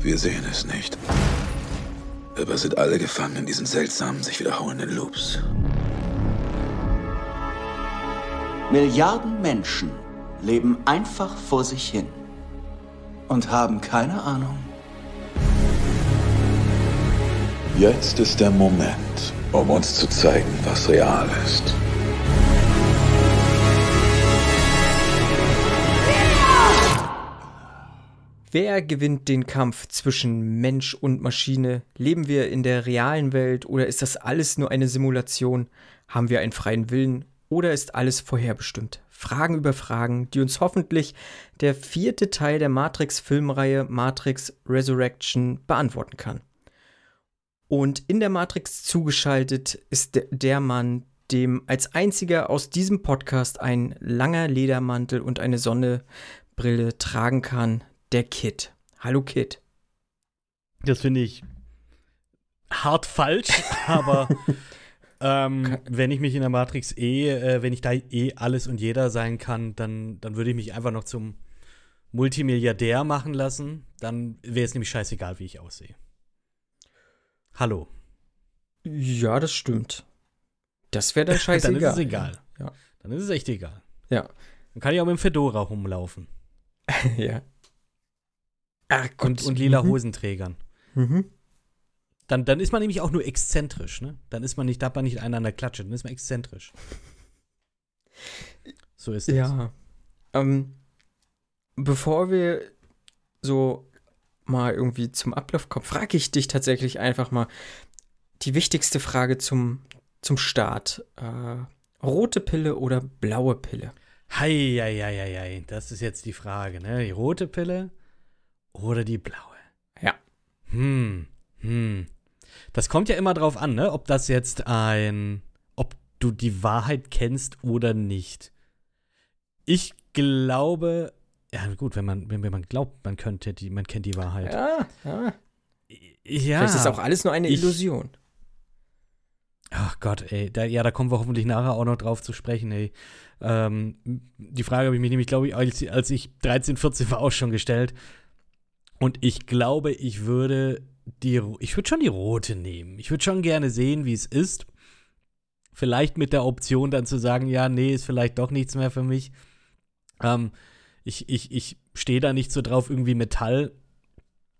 Wir sehen es nicht. Aber sind alle gefangen in diesen seltsamen, sich wiederholenden Loops. Milliarden Menschen leben einfach vor sich hin und haben keine Ahnung. Jetzt ist der Moment, um uns zu zeigen, was real ist. Wer gewinnt den Kampf zwischen Mensch und Maschine? Leben wir in der realen Welt oder ist das alles nur eine Simulation? Haben wir einen freien Willen oder ist alles vorherbestimmt? Fragen über Fragen, die uns hoffentlich der vierte Teil der Matrix-Filmreihe Matrix Resurrection beantworten kann. Und in der Matrix zugeschaltet ist der Mann, dem als einziger aus diesem Podcast ein langer Ledermantel und eine Sonnebrille tragen kann, der Kid. Hallo Kid. Das finde ich hart falsch, aber ähm, wenn ich mich in der Matrix eh, äh, wenn ich da eh alles und jeder sein kann, dann, dann würde ich mich einfach noch zum Multimilliardär machen lassen. Dann wäre es nämlich scheißegal, wie ich aussehe. Hallo. Ja, das stimmt. Das wäre dann scheißegal. dann ist es egal. Ja. Dann ist es echt egal. Ja. Dann kann ich auch mit dem Fedora rumlaufen. ja. Ach Gott. Und, und lila mhm. Hosenträgern. Mhm. Dann, dann ist man nämlich auch nur exzentrisch, ne? Dann ist man nicht, da hat man nicht einer an der Klatsche, dann ist man exzentrisch. So ist es. Ja. Ähm, bevor wir so mal irgendwie zum Ablauf kommen, frage ich dich tatsächlich einfach mal die wichtigste Frage zum, zum Start. Äh, rote Pille oder blaue Pille? Hei, hei, hei, hei, das ist jetzt die Frage, ne? Die rote Pille oder die blaue? Ja. Hm, hm. Das kommt ja immer drauf an, ne? Ob das jetzt ein, ob du die Wahrheit kennst oder nicht. Ich glaube, ja gut, wenn man, wenn, man glaubt, man könnte die, man kennt die Wahrheit. Ja, ja. Ja. Vielleicht ist auch alles nur eine ich, Illusion. Ach Gott, ey, da, ja, da kommen wir hoffentlich nachher auch noch drauf zu sprechen, ey. Ähm, die Frage habe ich mich nämlich, glaube ich, als, als ich 13, 14 war, auch schon gestellt. Und ich glaube, ich würde die, ich würde schon die rote nehmen. Ich würde schon gerne sehen, wie es ist. Vielleicht mit der Option dann zu sagen, ja, nee, ist vielleicht doch nichts mehr für mich. Ähm, ich ich, ich stehe da nicht so drauf, irgendwie Metall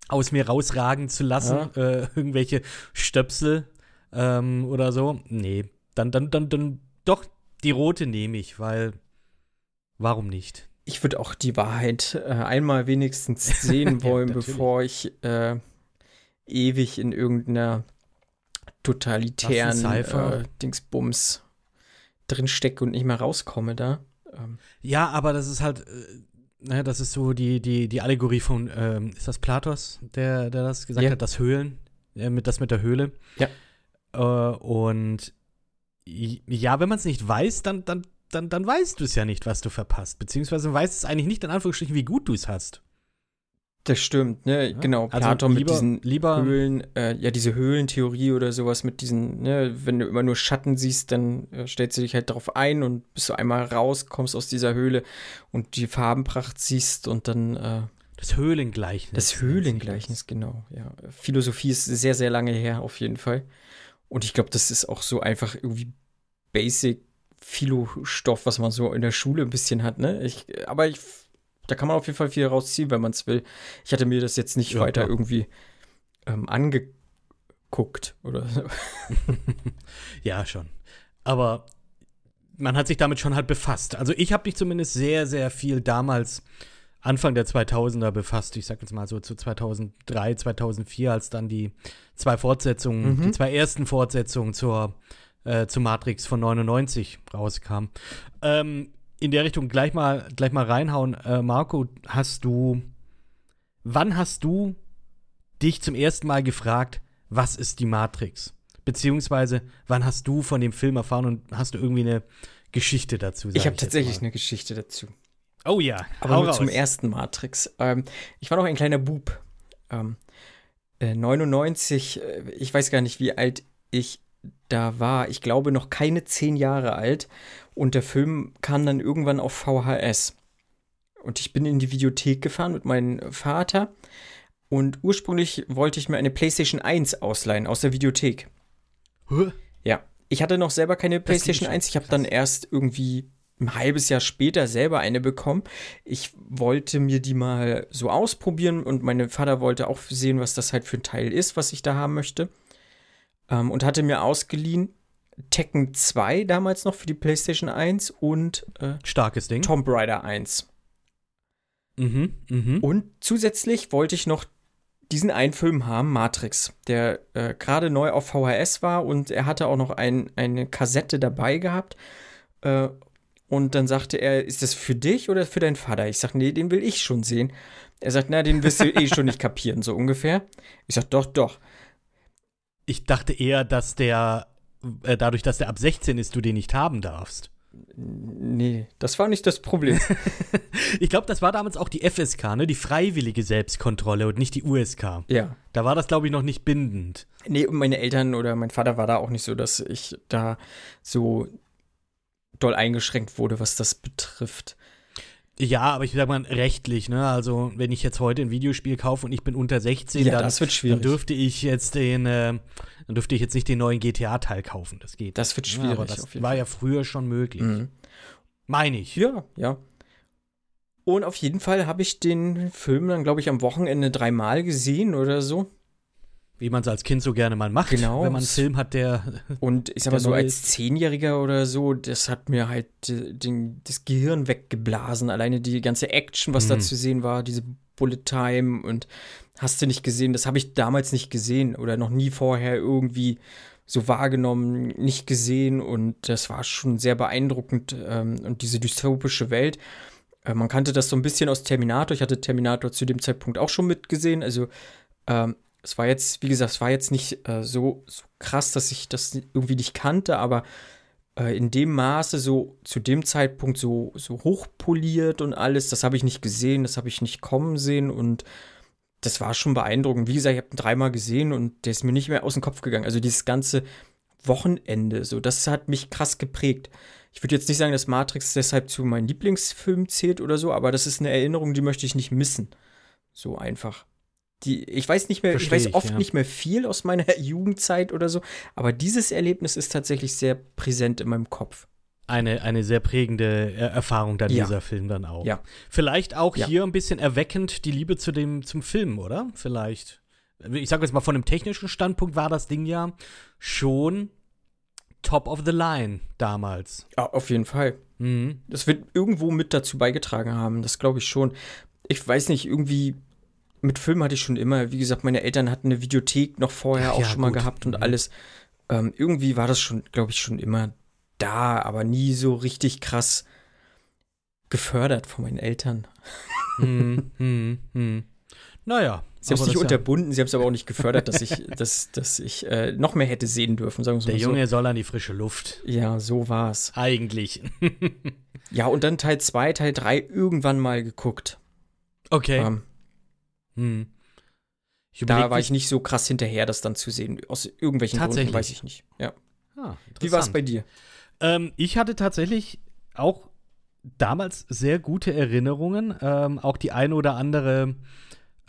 aus mir rausragen zu lassen. Ja. Äh, irgendwelche Stöpsel ähm, oder so. Nee, dann, dann, dann, dann doch die rote nehme ich, weil warum nicht? Ich würde auch die Wahrheit äh, einmal wenigstens sehen wollen, ja, bevor ich äh, ewig in irgendeiner totalitären äh, Dingsbums drinstecke und nicht mehr rauskomme da. Ähm. Ja, aber das ist halt, äh, ne, das ist so die, die, die Allegorie von, ähm, ist das Platos, der, der das gesagt ja. hat, das Höhlen, äh, mit, das mit der Höhle. Ja. Äh, und ja, wenn man es nicht weiß, dann, dann, dann, dann weißt du es ja nicht, was du verpasst. Beziehungsweise weißt es eigentlich nicht, in Anführungsstrichen, wie gut du es hast. Das stimmt, ne? Ja? Genau. Also Platon lieber, mit diesen lieber Höhlen, äh, ja, diese Höhlentheorie oder sowas mit diesen, ne, wenn du immer nur Schatten siehst, dann äh, stellst du dich halt darauf ein und bist du einmal raus, kommst aus dieser Höhle und die Farbenpracht siehst und dann äh, das Höhlengleichnis. Das Höhlengleichnis, genau, ja. Philosophie ist sehr, sehr lange her, auf jeden Fall. Und ich glaube, das ist auch so einfach irgendwie Basic Philo-Stoff, was man so in der Schule ein bisschen hat, ne? Ich, aber ich da kann man auf jeden Fall viel rausziehen, wenn man es will. Ich hatte mir das jetzt nicht ja, weiter klar. irgendwie ähm, angeguckt oder so. ja, schon. Aber man hat sich damit schon halt befasst. Also ich habe mich zumindest sehr, sehr viel damals Anfang der 2000er befasst. Ich sag jetzt mal so zu 2003, 2004, als dann die zwei Fortsetzungen, mhm. die zwei ersten Fortsetzungen zur, äh, zu Matrix von 99 rauskamen. Ähm, in der Richtung gleich mal, gleich mal reinhauen. Äh, Marco, hast du, wann hast du dich zum ersten Mal gefragt, was ist die Matrix? Beziehungsweise, wann hast du von dem Film erfahren und hast du irgendwie eine Geschichte dazu? Ich habe tatsächlich eine Geschichte dazu. Oh ja, aber nur raus. zum ersten Matrix. Ähm, ich war noch ein kleiner Bub. Ähm, äh, 99, äh, ich weiß gar nicht, wie alt ich da war. Ich glaube noch keine zehn Jahre alt. Und der Film kam dann irgendwann auf VHS. Und ich bin in die Videothek gefahren mit meinem Vater. Und ursprünglich wollte ich mir eine PlayStation 1 ausleihen aus der Videothek. Huh? Ja, ich hatte noch selber keine PlayStation schon 1. Ich habe dann erst irgendwie ein halbes Jahr später selber eine bekommen. Ich wollte mir die mal so ausprobieren und mein Vater wollte auch sehen, was das halt für ein Teil ist, was ich da haben möchte. Ähm, und hatte mir ausgeliehen Tekken 2 damals noch für die PlayStation 1 und äh, Starkes Ding. Tomb Raider 1. Mhm, mhm. Und zusätzlich wollte ich noch diesen einen Film haben, Matrix, der äh, gerade neu auf VHS war und er hatte auch noch ein, eine Kassette dabei gehabt. Äh, und dann sagte er, ist das für dich oder für deinen Vater? Ich sag, nee, den will ich schon sehen. Er sagt, na, den wirst du eh schon nicht kapieren, so ungefähr. Ich sag, doch, doch. Ich dachte eher, dass der, äh, dadurch, dass der ab 16 ist, du den nicht haben darfst. Nee, das war nicht das Problem. ich glaube, das war damals auch die FSK, ne? Die freiwillige Selbstkontrolle und nicht die USK. ja. Da war das, glaube ich, noch nicht bindend. Nee, und meine Eltern oder mein Vater war da auch nicht so, dass ich da so doll eingeschränkt wurde, was das betrifft. Ja, aber ich sag mal rechtlich, ne? Also, wenn ich jetzt heute ein Videospiel kaufe und ich bin unter 16, Ja, dann, dann dürfte ich jetzt den, äh, dann dürfte ich jetzt nicht den neuen GTA-Teil kaufen. Das geht. Das wird Ja, schwierig. aber das war ja früher schon möglich. Mhm. Meine ich. Ja, ja. Und auf jeden Fall habe ich den Film dann, glaube ich, am Wochenende dreimal gesehen oder so. Wie man es als Kind so gerne mal macht, Genau. wenn man einen Film hat, der. Und ich sag mal so, als. Zehnjähriger oder so, das hat mir halt äh, den, das Gehirn weggeblasen. Alleine die ganze Action, was da Mhm. zu sehen war, diese Bullet Time und hast du nicht gesehen, das habe ich damals nicht gesehen oder noch nie vorher irgendwie so wahrgenommen, nicht gesehen und das war schon sehr beeindruckend ähm, und diese dystopische Welt. Äh, man kannte das so ein bisschen aus Terminator. Ich hatte Terminator zu dem Zeitpunkt auch schon mitgesehen. Also ähm, es war jetzt, wie gesagt, es war jetzt nicht äh, so, so krass, dass ich das irgendwie nicht kannte, aber äh, in dem Maße so zu dem Zeitpunkt so, so hochpoliert und alles, das habe ich nicht gesehen, das habe ich nicht kommen sehen und das war schon beeindruckend. Wie gesagt, ich habe ihn dreimal gesehen und der ist mir nicht mehr aus dem Kopf gegangen. Also dieses ganze Wochenende, so, das hat mich krass geprägt. Ich würde jetzt nicht sagen, dass Matrix deshalb zu meinem Lieblingsfilm zählt oder so, aber das ist eine Erinnerung, die möchte ich nicht missen. So einfach. Die, ich weiß nicht mehr, Versteh ich weiß ich, oft ja. nicht mehr viel aus meiner Jugendzeit oder so, aber dieses Erlebnis ist tatsächlich sehr präsent in meinem Kopf. Eine, eine sehr prägende Erfahrung dann Ja. dieser Film dann auch. Ja. Vielleicht auch Ja. hier ein bisschen erweckend die Liebe zu dem, zum Film, oder? Vielleicht. Ich sage jetzt mal, von dem technischen Standpunkt war das Ding ja schon top of the line damals. Ja, auf jeden Fall. Mhm. Das wird irgendwo mit dazu beigetragen haben, das glaube ich schon. Ich weiß nicht, irgendwie mit Film hatte ich schon immer, wie gesagt, meine Eltern hatten eine Videothek noch vorher Ach auch ja, schon mal gut. gehabt und Mhm. alles. Ähm, irgendwie war das schon, glaube ich, schon immer da, aber nie so richtig krass gefördert von meinen Eltern. hm, hm, hm. Naja. Sie haben es nicht ist ja- unterbunden, sie haben es aber auch nicht gefördert, dass ich, dass, dass ich äh, noch mehr hätte sehen dürfen, sagen wir es Der mal Junge soll an die frische Luft. so. Ja, so war's. Eigentlich. Ja, und dann Teil 2, Teil 3 irgendwann mal geguckt. Okay. Ähm, Hm. Ich da war ich nicht so krass hinterher, das dann zu sehen. Aus irgendwelchen Gründen weiß ich nicht. Ja. Ah, Wie war es bei dir? Ähm, ich hatte tatsächlich auch damals sehr gute Erinnerungen. Ähm, auch die eine oder andere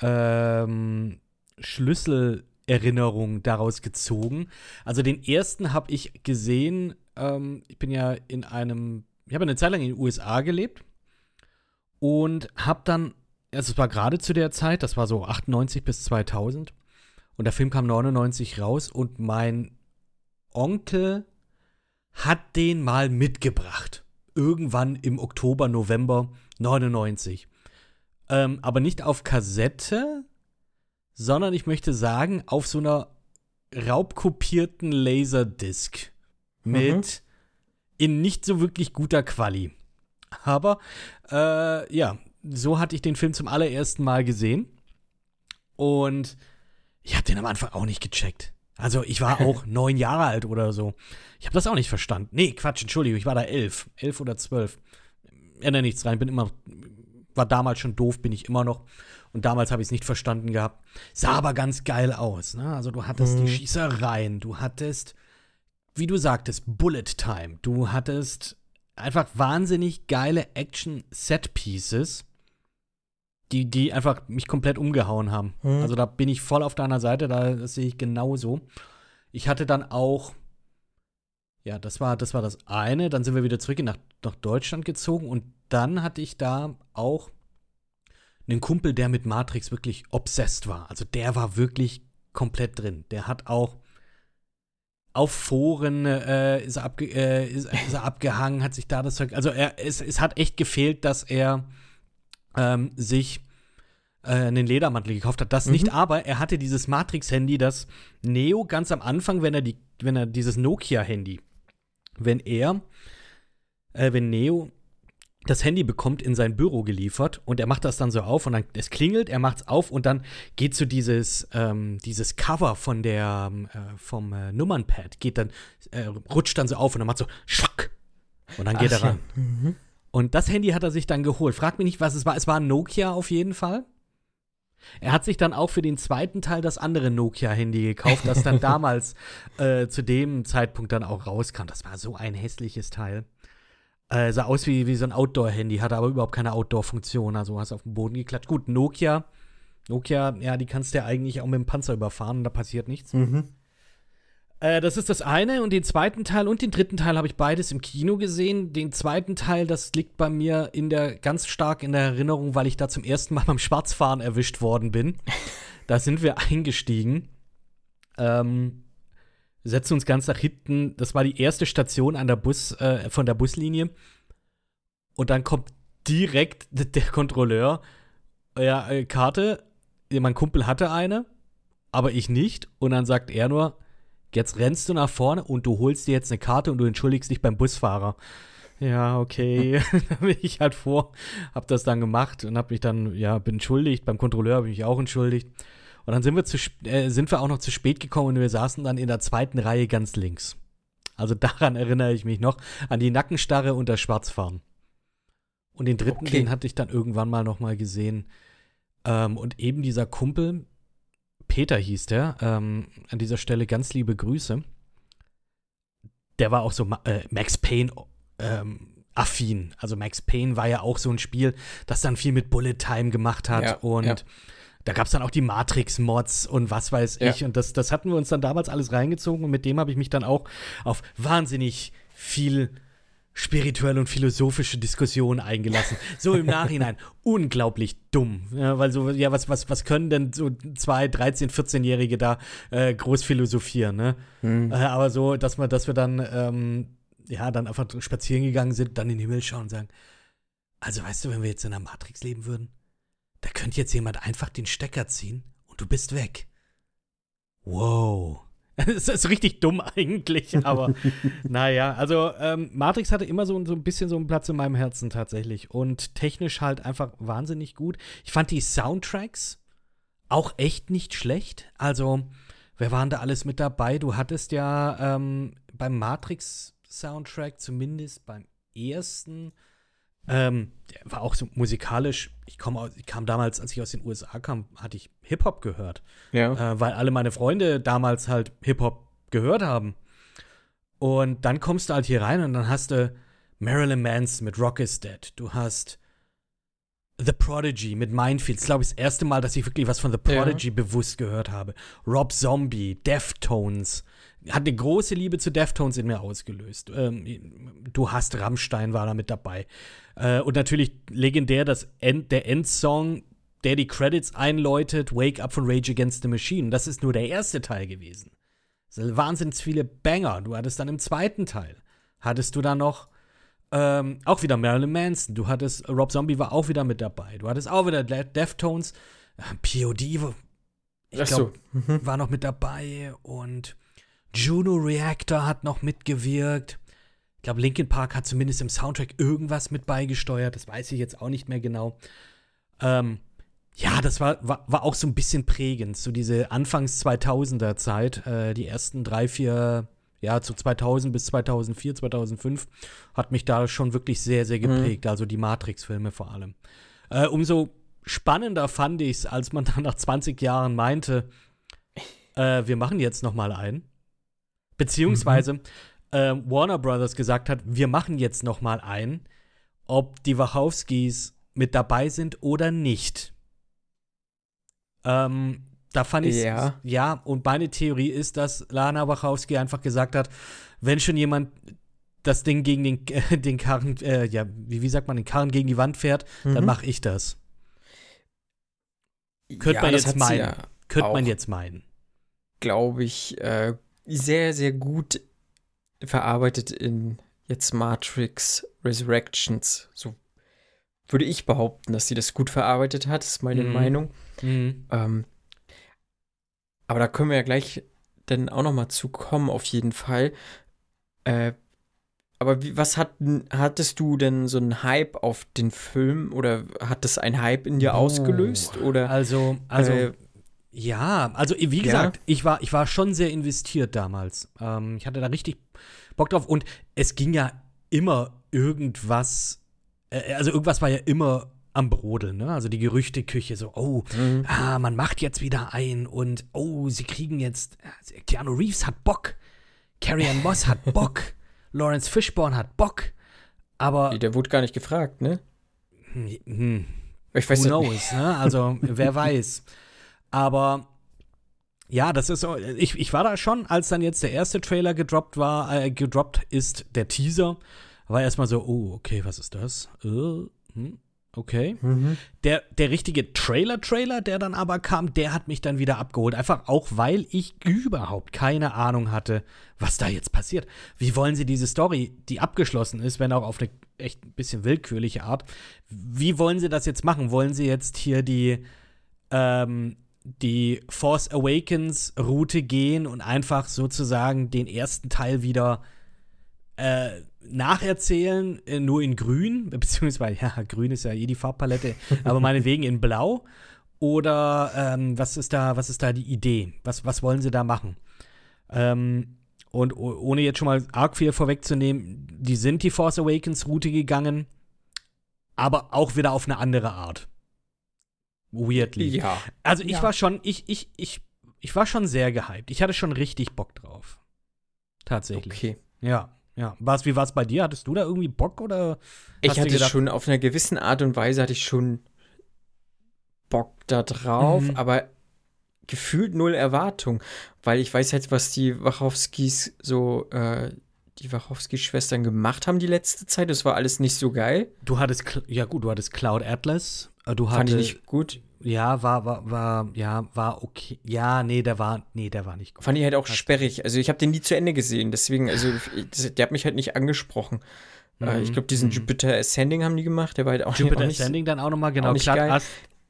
ähm, Schlüsselerinnerung daraus gezogen. Also den ersten habe ich gesehen. Ähm, ich bin ja in einem, ich habe eine Zeit lang in den USA gelebt und habe dann, also es war gerade zu der Zeit, das war so 98 bis 2000 und der Film kam 99 raus und mein Onkel hat den mal mitgebracht. Irgendwann im Oktober, November 99. Ähm, aber nicht auf Kassette, sondern ich möchte sagen, auf so einer raubkopierten Laserdisc. Mit in nicht so wirklich guter Quali. Aber äh, ja, so hatte ich den Film zum allerersten Mal gesehen. Und ich habe den am Anfang auch nicht gecheckt. Also ich war auch neun Jahre alt oder so. Ich habe das auch nicht verstanden. Nee, Quatsch, Entschuldigung, ich war da elf. Elf oder zwölf. Ändere nichts rein, bin immer, war damals schon doof, bin ich immer noch. Und damals habe ich es nicht verstanden gehabt. Sah aber ganz geil aus. Ne? Also du hattest Mhm. die Schießereien, du hattest, wie du sagtest, Bullet Time. Du hattest einfach wahnsinnig geile Action-Set-Pieces. Die, die einfach mich komplett umgehauen haben. Mhm. Also da bin ich voll auf deiner Seite, da sehe ich genauso. Ich hatte dann auch, ja, das war, das war das eine, dann sind wir wieder zurück nach, nach Deutschland gezogen und dann hatte ich da auch einen Kumpel, der mit Matrix wirklich obsessed war. Also der war wirklich komplett drin. Der hat auch auf Foren äh, ist, er abge äh, ist, ist, er abgehangen, hat sich da das Zeug. Also er, es, es hat echt gefehlt, dass er ähm, sich äh, einen Ledermantel gekauft hat. Das Mhm. nicht, aber er hatte dieses Matrix-Handy, das Neo ganz am Anfang, wenn er die, wenn er dieses Nokia-Handy, wenn er, äh, wenn Neo das Handy bekommt in sein Büro geliefert und er macht das dann so auf und dann es klingelt, er macht's auf und dann geht so dieses ähm, dieses Cover von der äh, vom äh, Nummernpad geht dann äh, rutscht dann so auf und dann macht so schwack und dann geht Ach er ran. ja. Mhm. Und das Handy hat er sich dann geholt. Frag mich nicht, was es war. Es war ein Nokia auf jeden Fall. Er hat sich dann auch für den zweiten Teil das andere Nokia-Handy gekauft, das dann damals äh, zu dem Zeitpunkt dann auch rauskam. Das war so ein hässliches Teil. Äh, sah aus wie, wie so ein Outdoor-Handy, hatte aber überhaupt keine Outdoor-Funktion. Also hast auf den Boden geklatscht. Gut, Nokia, Nokia, ja, die kannst du ja eigentlich auch mit dem Panzer überfahren und da passiert nichts. Mhm. Äh, das ist das eine. Und den zweiten Teil und den dritten Teil habe ich beides im Kino gesehen. Den zweiten Teil, das liegt bei mir in der, ganz stark in der Erinnerung, weil ich da zum ersten Mal beim Schwarzfahren erwischt worden bin. da sind wir eingestiegen. Ähm, setzen uns ganz nach hinten. Das war die erste Station an der Bus, äh, von der Buslinie. Und dann kommt direkt der Kontrolleur. Ja, äh, Karte. Mein Kumpel hatte eine, aber ich nicht. Und dann sagt er nur, jetzt rennst du nach vorne und du holst dir jetzt eine Karte und du entschuldigst dich beim Busfahrer. Ja, okay. da bin ich halt vor, hab das dann gemacht und hab mich dann, ja, bin entschuldigt. Beim Kontrolleur habe ich mich auch entschuldigt. Und dann sind wir, zu, äh, sind wir auch noch zu spät gekommen und wir saßen dann in der zweiten Reihe ganz links. Also daran erinnere ich mich noch, an die Nackenstarre und das Schwarzfahren. Und den dritten, Okay. den hatte ich dann irgendwann mal noch mal gesehen. Ähm, und eben dieser Kumpel, Peter hieß der, ähm, an dieser Stelle ganz liebe Grüße. Der war auch so äh, Max Payne ähm, affin. Also Max Payne war ja auch so ein Spiel, das dann viel mit Bullet Time gemacht hat Ja, und ja. da gab es dann auch die Matrix-Mods und was weiß Ja. ich. Und das, das hatten wir uns dann damals alles reingezogen und mit dem habe ich mich dann auch auf wahnsinnig viel spirituelle und philosophische Diskussionen eingelassen. So im Nachhinein unglaublich dumm. Ja, weil so, ja, was, was, was können denn so zwei, 13-, 14-Jährige da äh, groß philosophieren, ne? Mhm. Äh, aber so, dass wir, dass wir dann, ähm, ja, dann einfach spazieren gegangen sind, dann in den Himmel schauen und sagen, also weißt du, wenn wir jetzt in der Matrix leben würden, da könnte jetzt jemand einfach den Stecker ziehen und du bist weg. Wow. Das ist richtig dumm eigentlich, aber naja, also ähm, Matrix hatte immer so, so ein bisschen so einen Platz in meinem Herzen tatsächlich und technisch halt einfach wahnsinnig gut. Ich fand die Soundtracks auch echt nicht schlecht. Also, wer waren da alles mit dabei? Du hattest ja ähm, beim Matrix-Soundtrack, zumindest beim ersten, ähm, der war auch so musikalisch. Ich, komm ich kam damals, als ich aus den USA kam, hatte ich Hip-Hop gehört Ja. äh, weil alle meine Freunde damals halt Hip-Hop gehört haben. Und dann kommst du halt hier rein und dann hast du Marilyn Manson mit Rock is Dead. Du hast The Prodigy mit Minefield. Das ist, glaube ich, das erste Mal, dass ich wirklich was von The Ja. Prodigy bewusst gehört habe. Rob Zombie, Deftones. Hat eine große Liebe zu Deftones in mir ausgelöst. Ähm, du hast Rammstein war da mit dabei. Äh, und natürlich legendär das End, der Endsong, der die Credits einläutet, Wake Up von Rage Against the Machine. Das ist nur der erste Teil gewesen. Wahnsinnig viele Banger. Du hattest dann im zweiten Teil, hattest du dann noch ähm, auch wieder Marilyn Manson. Du hattest, Rob Zombie war auch wieder mit dabei. Du hattest auch wieder De Deftones. POD, ich so. glaube, war noch mit dabei. Und Juno Reactor hat noch mitgewirkt. Ich glaube, Linkin Park hat zumindest im Soundtrack irgendwas mit beigesteuert. Das weiß ich jetzt auch nicht mehr genau. Ähm, ja, das war, war, war auch so ein bisschen prägend. So diese Anfangs 2000er Zeit, äh, die ersten drei, vier, ja, zu 2000 bis 2004, 2005, hat mich da schon wirklich sehr, sehr geprägt. Also die Matrix-Filme vor allem. Äh, umso spannender fand ich es, als man dann nach 20 Jahren meinte, äh, wir machen jetzt noch mal einen. Beziehungsweise äh, Warner Brothers gesagt hat, wir machen jetzt noch mal einen, ob die Wachowskis mit dabei sind oder nicht. Ähm, da fand ich Ja. ja, und meine Theorie ist, dass Lana Wachowski einfach gesagt hat, wenn schon jemand das Ding gegen den, äh, den Karren, äh, ja, wie, wie sagt man, den Karren gegen die Wand fährt, dann Mhm. mache ich das. Könnte Ja, man das jetzt meinen. ja Könnte man jetzt meinen. glaube ich, äh, sehr, sehr gut verarbeitet in jetzt Matrix Resurrections. So würde ich behaupten, dass sie das gut verarbeitet hat, ist meine Mhm. Meinung. Mhm. Ähm, aber da können wir ja gleich dann auch noch mal zu kommen, auf jeden Fall. Äh, aber wie, was hat, hattest du denn so einen Hype auf den Film oder hat das ein Hype in dir Oh. ausgelöst? Oder Also, also äh, Ja, also wie gesagt, ich, war, ich war schon sehr investiert damals. Ähm, ich hatte da richtig Bock drauf und es ging ja immer irgendwas, äh, also irgendwas war ja immer am Brodeln, ne? Also die Gerüchteküche, so, oh, Mhm. ah, man macht jetzt wieder ein und oh, sie kriegen jetzt, äh, Keanu Reeves hat Bock, Carrie Ann Moss hat Bock, Lawrence Fishburne hat Bock, aber der wurde gar nicht gefragt, ne? hm, Ich weiß Who nicht. knows, ne? Also, wer weiß. Aber ja, das ist so, ich, ich war da schon, als dann jetzt der erste Trailer gedroppt war, äh, gedroppt ist, der Teaser, war erstmal so, oh, okay, was ist das? Äh, hm, okay. Mhm. Der, der richtige Trailer-Trailer, der dann aber kam, der hat mich dann wieder abgeholt. Einfach auch, weil ich überhaupt keine Ahnung hatte, was da jetzt passiert. Wie wollen sie diese Story, die abgeschlossen ist, wenn auch auf eine echt ein bisschen willkürliche Art, wie wollen sie das jetzt machen? Wollen sie jetzt hier die, ähm, die Force Awakens Route gehen und einfach sozusagen den ersten Teil wieder äh, nacherzählen, äh, nur in grün, beziehungsweise, ja, grün ist ja eh die Farbpalette, aber meinetwegen in blau. Oder ähm, was ist da, was ist da die Idee? Was, was wollen sie da machen? Ähm, und oh- ohne jetzt schon mal arg viel vorwegzunehmen, die sind die Force Awakens Route gegangen, aber auch wieder auf eine andere Art. Weirdly. Ja. Also ich Ja. war schon, ich, ich, ich, ich war schon sehr gehypt. Ich hatte schon richtig Bock drauf. Tatsächlich. Okay. Ja, ja. Was, wie war es bei dir? Hattest du da irgendwie Bock oder? Ich hatte gedacht- schon auf einer gewissen Art und Weise hatte ich schon Bock da drauf, Mhm. aber gefühlt null Erwartung, weil ich weiß halt, was die Wachowskis so, äh, die Wachowski-Schwestern gemacht haben die letzte Zeit. Das war alles nicht so geil. Du hattest, ja gut, du hattest Cloud Atlas. äh, Du Fand ich nicht gut. ja, war, war, war, ja, war okay. Ja, nee, der war, nee, der war nicht gut. Fand ich halt auch sperrig. Also ich habe den nie zu Ende gesehen, deswegen, also ich- der hat mich halt nicht angesprochen. Äh, Mhm. ich glaube, diesen Mhm. Jupiter Ascending haben die gemacht, der war halt auch, Jupiter auch nicht Ascending dann auch nochmal, genau. nicht Cloud geil.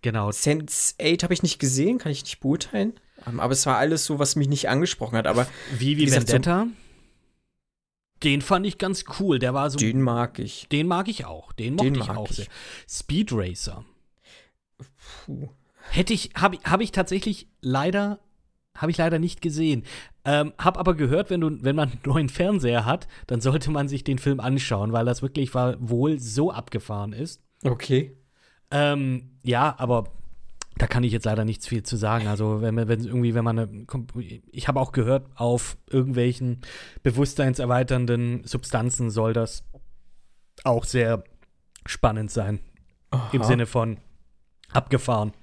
Genau. Sense 8 habe ich nicht gesehen, kann ich nicht beurteilen. Ähm, aber es war alles so, was mich nicht angesprochen hat. Aber Wie, wie wie gesagt, so-? Den fand ich ganz cool. Der war so. den mag ich. Den mag ich auch. Den mochte Den ich auch ich. sehr. Speed Racer. Puh. Hätte ich, habe ich, hab ich tatsächlich leider, habe ich leider nicht gesehen. Ähm, hab aber gehört, wenn, du, wenn man einen neuen Fernseher hat, dann sollte man sich den Film anschauen, weil das wirklich war, wohl so abgefahren ist. Okay. Ähm, ja, aber da kann ich jetzt leider nichts viel zu sagen. Also, wenn, man- wenn irgendwie, wenn man eine, ich habe auch gehört, auf irgendwelchen bewusstseinserweiternden Substanzen soll das auch sehr spannend sein. Im Aha. Sinne von abgefahren.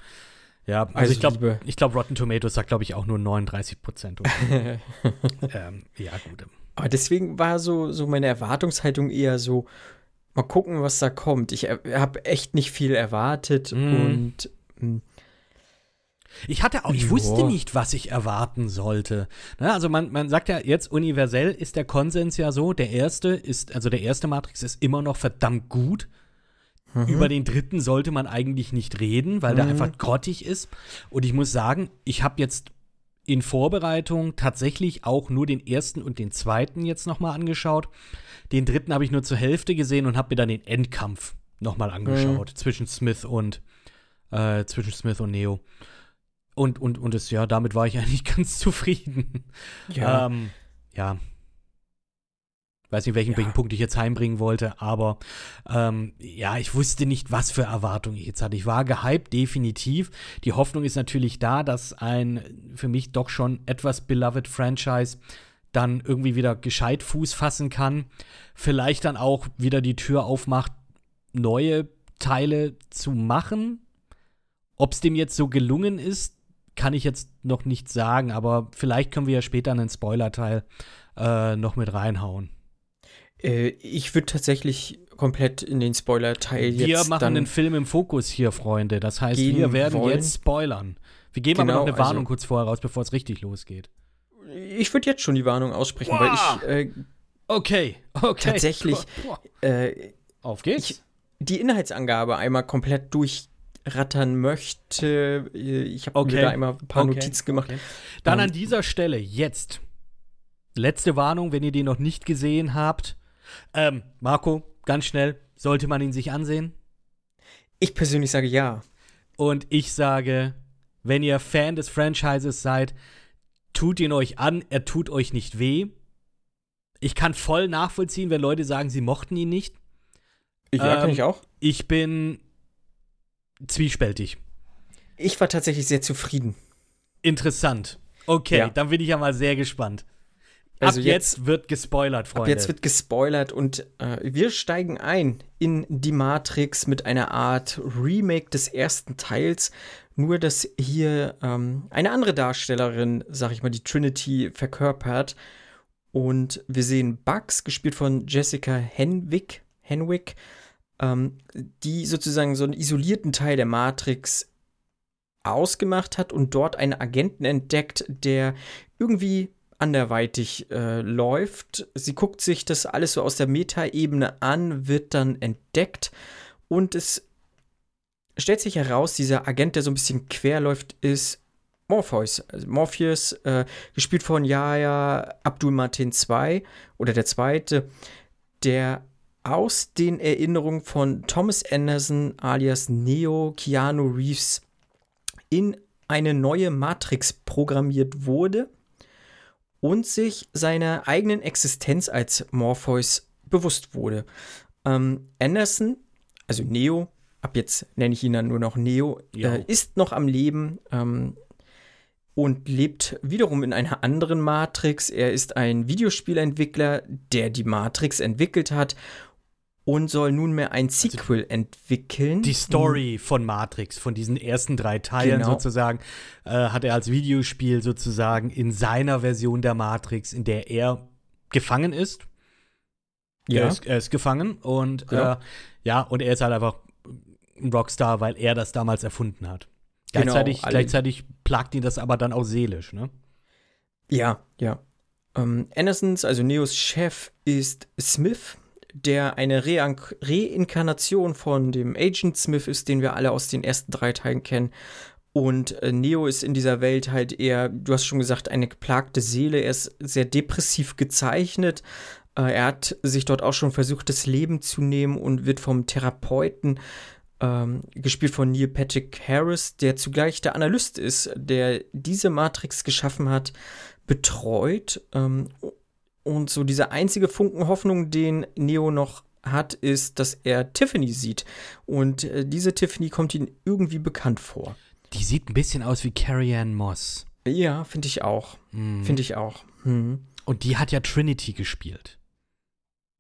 Ja, also, Also ich glaube, glaube, Rotten Tomatoes sagt, glaube ich, auch nur 39 Prozent. ähm, ja, gut. Aber deswegen war so, so meine Erwartungshaltung eher so, mal gucken, was da kommt. Ich habe echt nicht viel erwartet Mhm. und mm, Ich hatte auch, ich Ja. wusste nicht, was ich erwarten sollte. Ne, also man, man sagt ja jetzt universell ist der Konsens ja so, der erste ist, also der erste Matrix ist immer noch verdammt gut. mhm. Über den dritten sollte man eigentlich nicht reden, weil der Mhm. einfach grottig ist. Und ich muss sagen, ich habe jetzt in Vorbereitung tatsächlich auch nur den ersten und den zweiten jetzt nochmal angeschaut. Den dritten habe ich nur zur Hälfte gesehen und habe mir dann den Endkampf nochmal angeschaut zwischen Smith und äh, zwischen Smith und Neo. Und, und, und es, ja, damit war ich eigentlich ganz zufrieden. ja. Ähm, ja. Weiß nicht, welchen, Ja. welchen Punkt ich jetzt heimbringen wollte, aber ähm, ja, ich wusste nicht, was für Erwartungen ich jetzt hatte. Ich war gehypt, definitiv. Die Hoffnung ist natürlich da, dass ein für mich doch schon etwas beloved Franchise dann irgendwie wieder gescheit Fuß fassen kann. Vielleicht dann auch wieder die Tür aufmacht, neue Teile zu machen. Ob es dem jetzt so gelungen ist, kann ich jetzt noch nicht sagen, aber vielleicht können wir ja später einen Spoiler-Teil äh, noch mit reinhauen. Äh, ich würde tatsächlich komplett in den Spoiler-Teil jetzt Wir machen dann den Film im Fokus hier, Freunde. Das heißt, wir werden wollen. jetzt spoilern. Wir geben Genau, aber noch eine Warnung also- kurz vorher raus, bevor es richtig losgeht. Ich würde jetzt schon die Warnung aussprechen, weil ich äh, Okay, okay. Tatsächlich. äh, Auf geht's. Ich- die Inhaltsangabe einmal komplett durchrattern möchte. Ich habe Okay. mir da einmal ein paar Okay, Notizen gemacht. okay. Dann Ähm, an dieser Stelle jetzt letzte Warnung, wenn ihr den noch nicht gesehen habt. Ähm, Marco, ganz schnell, sollte man ihn sich ansehen? Ich persönlich sage ja. Und ich sage, wenn ihr Fan des Franchises seid, tut ihn euch an, er tut euch nicht weh. Ich kann voll nachvollziehen, wenn Leute sagen, sie mochten ihn nicht. Ja, Ähm, kann ich auch. Ich bin zwiespältig. Ich war tatsächlich sehr zufrieden. Interessant. Okay, Ja. dann bin ich ja mal sehr gespannt. Also Ab jetzt- jetzt, wird gespoilert, Freunde. Ab jetzt wird gespoilert und äh, wir steigen ein in die Matrix mit einer Art Remake des ersten Teils. Nur, dass hier ähm, eine andere Darstellerin, sag ich mal, die Trinity verkörpert. Und wir sehen Bugs, gespielt von Jessica Henwick, Henwick ähm, die sozusagen so einen isolierten Teil der Matrix ausgemacht hat und dort einen Agenten entdeckt, der irgendwie anderweitig äh, läuft. Sie guckt sich das alles so aus der Metaebene an, wird dann entdeckt und es stellt sich heraus, dieser Agent, der so ein bisschen quer läuft, ist Morpheus. Also Morpheus, äh, gespielt von Yahya Abdul Martin II oder der Zweite, der aus den Erinnerungen von Thomas Anderson alias Neo Keanu Reeves in eine neue Matrix programmiert wurde und sich seiner eigenen Existenz als Morpheus bewusst wurde. Ähm, Anderson, also Neo, ab jetzt nenne ich ihn dann nur noch Neo, äh, ist noch am Leben ähm, und lebt wiederum in einer anderen Matrix. Er ist ein Videospielentwickler, der die Matrix entwickelt hat und soll nunmehr ein Sequel entwickeln. die Story von Matrix, von diesen ersten drei Teilen Genau. sozusagen, äh, hat er als Videospiel sozusagen in seiner Version der Matrix, in der er gefangen ist. Er, Ja, ist, er ist gefangen und Genau. äh, ja, und er ist halt einfach ein Rockstar, weil er das damals erfunden hat. Genau, Gleichzeitig, alle- gleichzeitig plagt ihn das aber dann auch seelisch, ne? ja, ja. Ähm, Andersons, also Neos Chef, ist Smith, der eine Reinkarnation von dem Agent Smith ist, den wir alle aus den ersten drei Teilen kennen. Und äh, Neo ist in dieser Welt halt eher, du hast schon gesagt, eine geplagte Seele. Er ist sehr depressiv gezeichnet. Äh, er hat sich dort auch schon versucht, das Leben zu nehmen und wird vom Therapeuten, ähm, gespielt von Neil Patrick Harris, der zugleich der Analyst ist, der diese Matrix geschaffen hat, betreut. Ähm, und so dieser einzige Funken Hoffnung, den Neo noch hat, ist, dass er Tiffany sieht. Und äh, diese Tiffany kommt ihm irgendwie bekannt vor. Die sieht ein bisschen aus wie Carrie Ann Moss. Ja, finde ich auch. Mhm. Finde ich auch. Hm. Und die hat ja Trinity gespielt.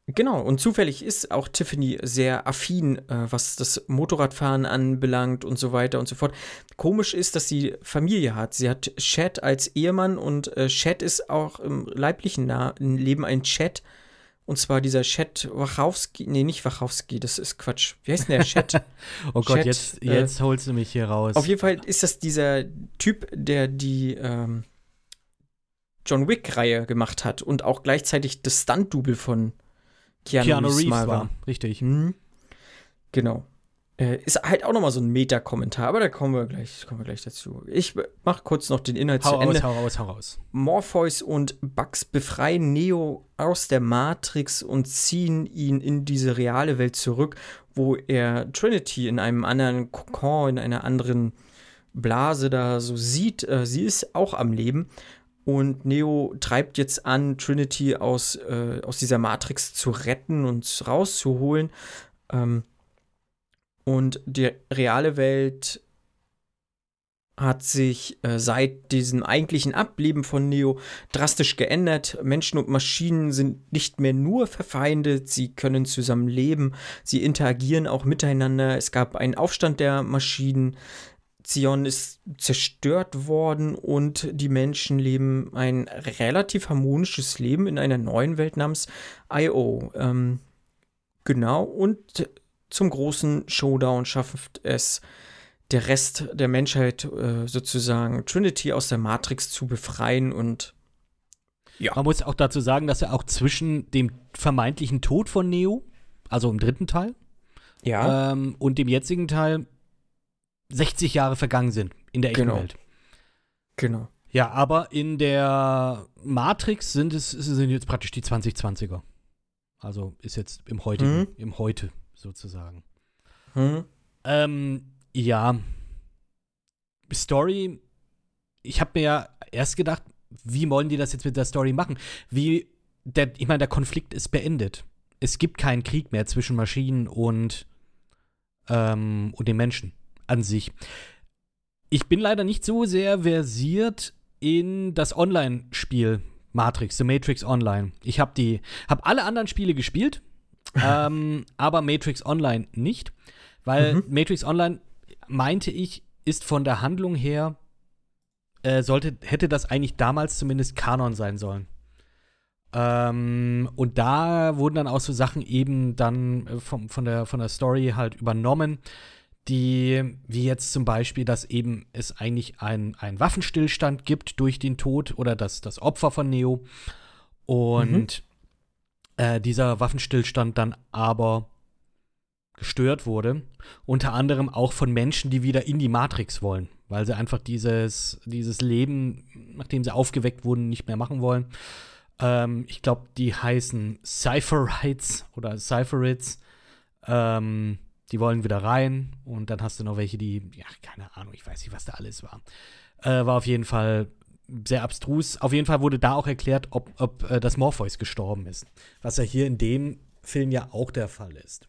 Genau, und zufällig ist auch Tiffany sehr affin, äh, was das Motorradfahren anbelangt und so weiter und so fort. Komisch ist, dass sie Familie hat. Sie hat Chad als Ehemann und äh, Chad ist auch im leiblichen Na Leben ein Chad. Und zwar dieser Chad Wachowski, nee, nicht Wachowski, das ist Quatsch. Wie heißt denn der Chad? Oh Gott, Chat, jetzt, äh, jetzt holst du mich hier raus. Auf jeden Fall ist das dieser Typ, der die ähm, John Wick-Reihe gemacht hat und auch gleichzeitig das Stunt-Double von Keanu, Keanu Reeves, Reeves war. war. Richtig. Mhm. Genau. Äh, ist halt auch nochmal so ein Meta-Kommentar, aber da kommen wir gleich, kommen wir gleich dazu. Ich mach kurz noch den Inhalt Hau zu Ende. raus, hau raus, hau raus. Morpheus und Bugs befreien Neo aus der Matrix und ziehen ihn in diese reale Welt zurück, wo er Trinity in einem anderen Kokon, in einer anderen Blase da so sieht. Äh, sie ist auch am Leben. Und Neo treibt jetzt an, Trinity aus, äh, aus dieser Matrix zu retten und rauszuholen. Ähm, und die reale Welt hat sich äh, seit diesem eigentlichen Ableben von Neo drastisch geändert. Menschen und Maschinen sind nicht mehr nur verfeindet, sie können zusammen leben, sie interagieren auch miteinander. Es gab einen Aufstand der Maschinen. Zion ist zerstört worden und die Menschen leben ein relativ harmonisches Leben in einer neuen Welt namens IO. Ähm, genau, und zum großen Showdown schafft es der Rest der Menschheit äh, sozusagen Trinity aus der Matrix zu befreien und ja. Man muss auch dazu sagen, dass er auch zwischen dem vermeintlichen Tod von Neo, also im dritten Teil, ja. ähm, und dem jetzigen Teil 60 Jahre vergangen sind in der echten genau. Welt. Genau. Ja, aber in der Matrix sind es sind jetzt praktisch die 2020er. Also ist jetzt im heutigen, mhm. im Heute sozusagen. Mhm. Ähm, ja. Story, ich habe mir ja erst gedacht, wie wollen die das jetzt mit der Story machen? Wie, der, ich meine, der Konflikt ist beendet. Es gibt keinen Krieg mehr zwischen Maschinen und, ähm, und den Menschen an sich. Ich bin leider nicht so sehr versiert in das Online-Spiel Matrix, The Matrix Online. Ich habe die, habe alle anderen Spiele gespielt, ähm, aber Matrix Online nicht, weil mhm. Matrix Online meinte ich ist von der Handlung her äh, sollte, hätte das eigentlich damals zumindest Kanon sein sollen. Ähm, und da wurden dann auch so Sachen eben dann äh, vom, von, der, von der Story halt übernommen, die, wie jetzt zum Beispiel, dass eben es eigentlich ein, ein Waffenstillstand gibt durch den Tod oder das, das Opfer von Neo. Und mhm. äh, dieser Waffenstillstand dann aber gestört wurde. Unter anderem auch von Menschen, die wieder in die Matrix wollen, weil sie einfach dieses, dieses Leben, nachdem sie aufgeweckt wurden, nicht mehr machen wollen. Ähm, ich glaube, die heißen Cypherites oder Cypherites. Ähm, die wollen wieder rein und dann hast du noch welche, die, ja, keine Ahnung, ich weiß nicht, was da alles war. Äh, war auf jeden Fall sehr abstrus. Auf jeden Fall wurde da auch erklärt, ob, ob äh, das Morpheus gestorben ist. Was ja hier in dem Film ja auch der Fall ist.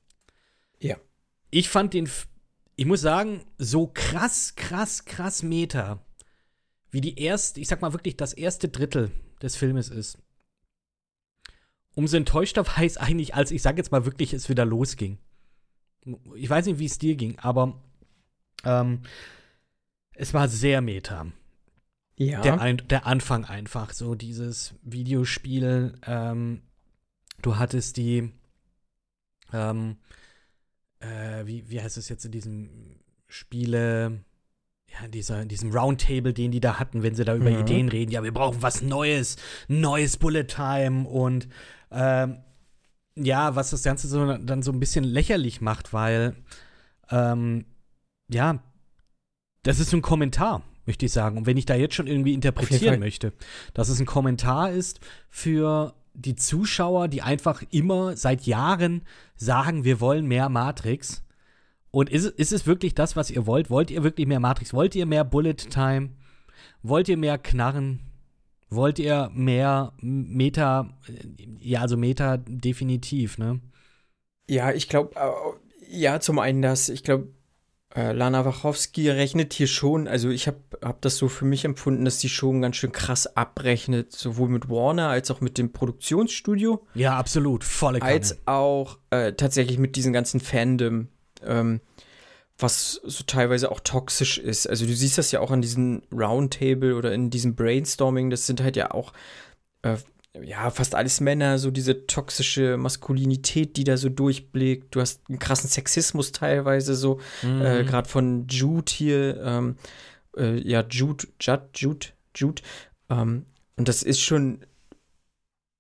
Ja. Ich fand den, ich muss sagen, so krass, krass, krass Meta, wie die erste, ich sag mal wirklich das erste Drittel des Filmes ist. Umso enttäuschter war ich eigentlich, als ich sag jetzt mal wirklich, es wieder losging. Ich weiß nicht, wie es dir ging, aber ähm, es war sehr Meta. Ja. Der, ein, der Anfang einfach, so dieses Videospiel, ähm, du hattest die, ähm, äh, wie, wie heißt es jetzt in diesem Spiele, ja, dieser, diesem Roundtable, den die da hatten, wenn sie da über mhm. Ideen reden, ja, wir brauchen was Neues, neues Bullet Time und ähm, ja, was das Ganze so, dann so ein bisschen lächerlich macht, weil ähm, ja, das ist so ein Kommentar, möchte ich sagen. Und wenn ich da jetzt schon irgendwie interpretieren möchte, dass es ein Kommentar ist für die Zuschauer, die einfach immer seit Jahren sagen, wir wollen mehr Matrix. Und ist, ist es wirklich das, was ihr wollt? Wollt ihr wirklich mehr Matrix? Wollt ihr mehr Bullet Time? Wollt ihr mehr Knarren? Wollt ihr mehr Meta? Ja, also Meta definitiv, ne? Ja, ich glaube, äh, ja, zum einen das, ich glaube, äh, Lana Wachowski rechnet hier schon, also ich habe hab das so für mich empfunden, dass sie schon ganz schön krass abrechnet, sowohl mit Warner als auch mit dem Produktionsstudio. Ja, absolut, volle Kanne. Als auch äh, tatsächlich mit diesem ganzen Fandom, ähm, was so teilweise auch toxisch ist. Also du siehst das ja auch an diesem Roundtable oder in diesem Brainstorming, das sind halt ja auch äh, ja, fast alles Männer, so diese toxische Maskulinität, die da so durchblickt. Du hast einen krassen Sexismus teilweise so, mhm. äh, gerade von Jude hier, ähm, äh, ja, Jude, Jude, Jude, Jude. Ähm, und das ist schon,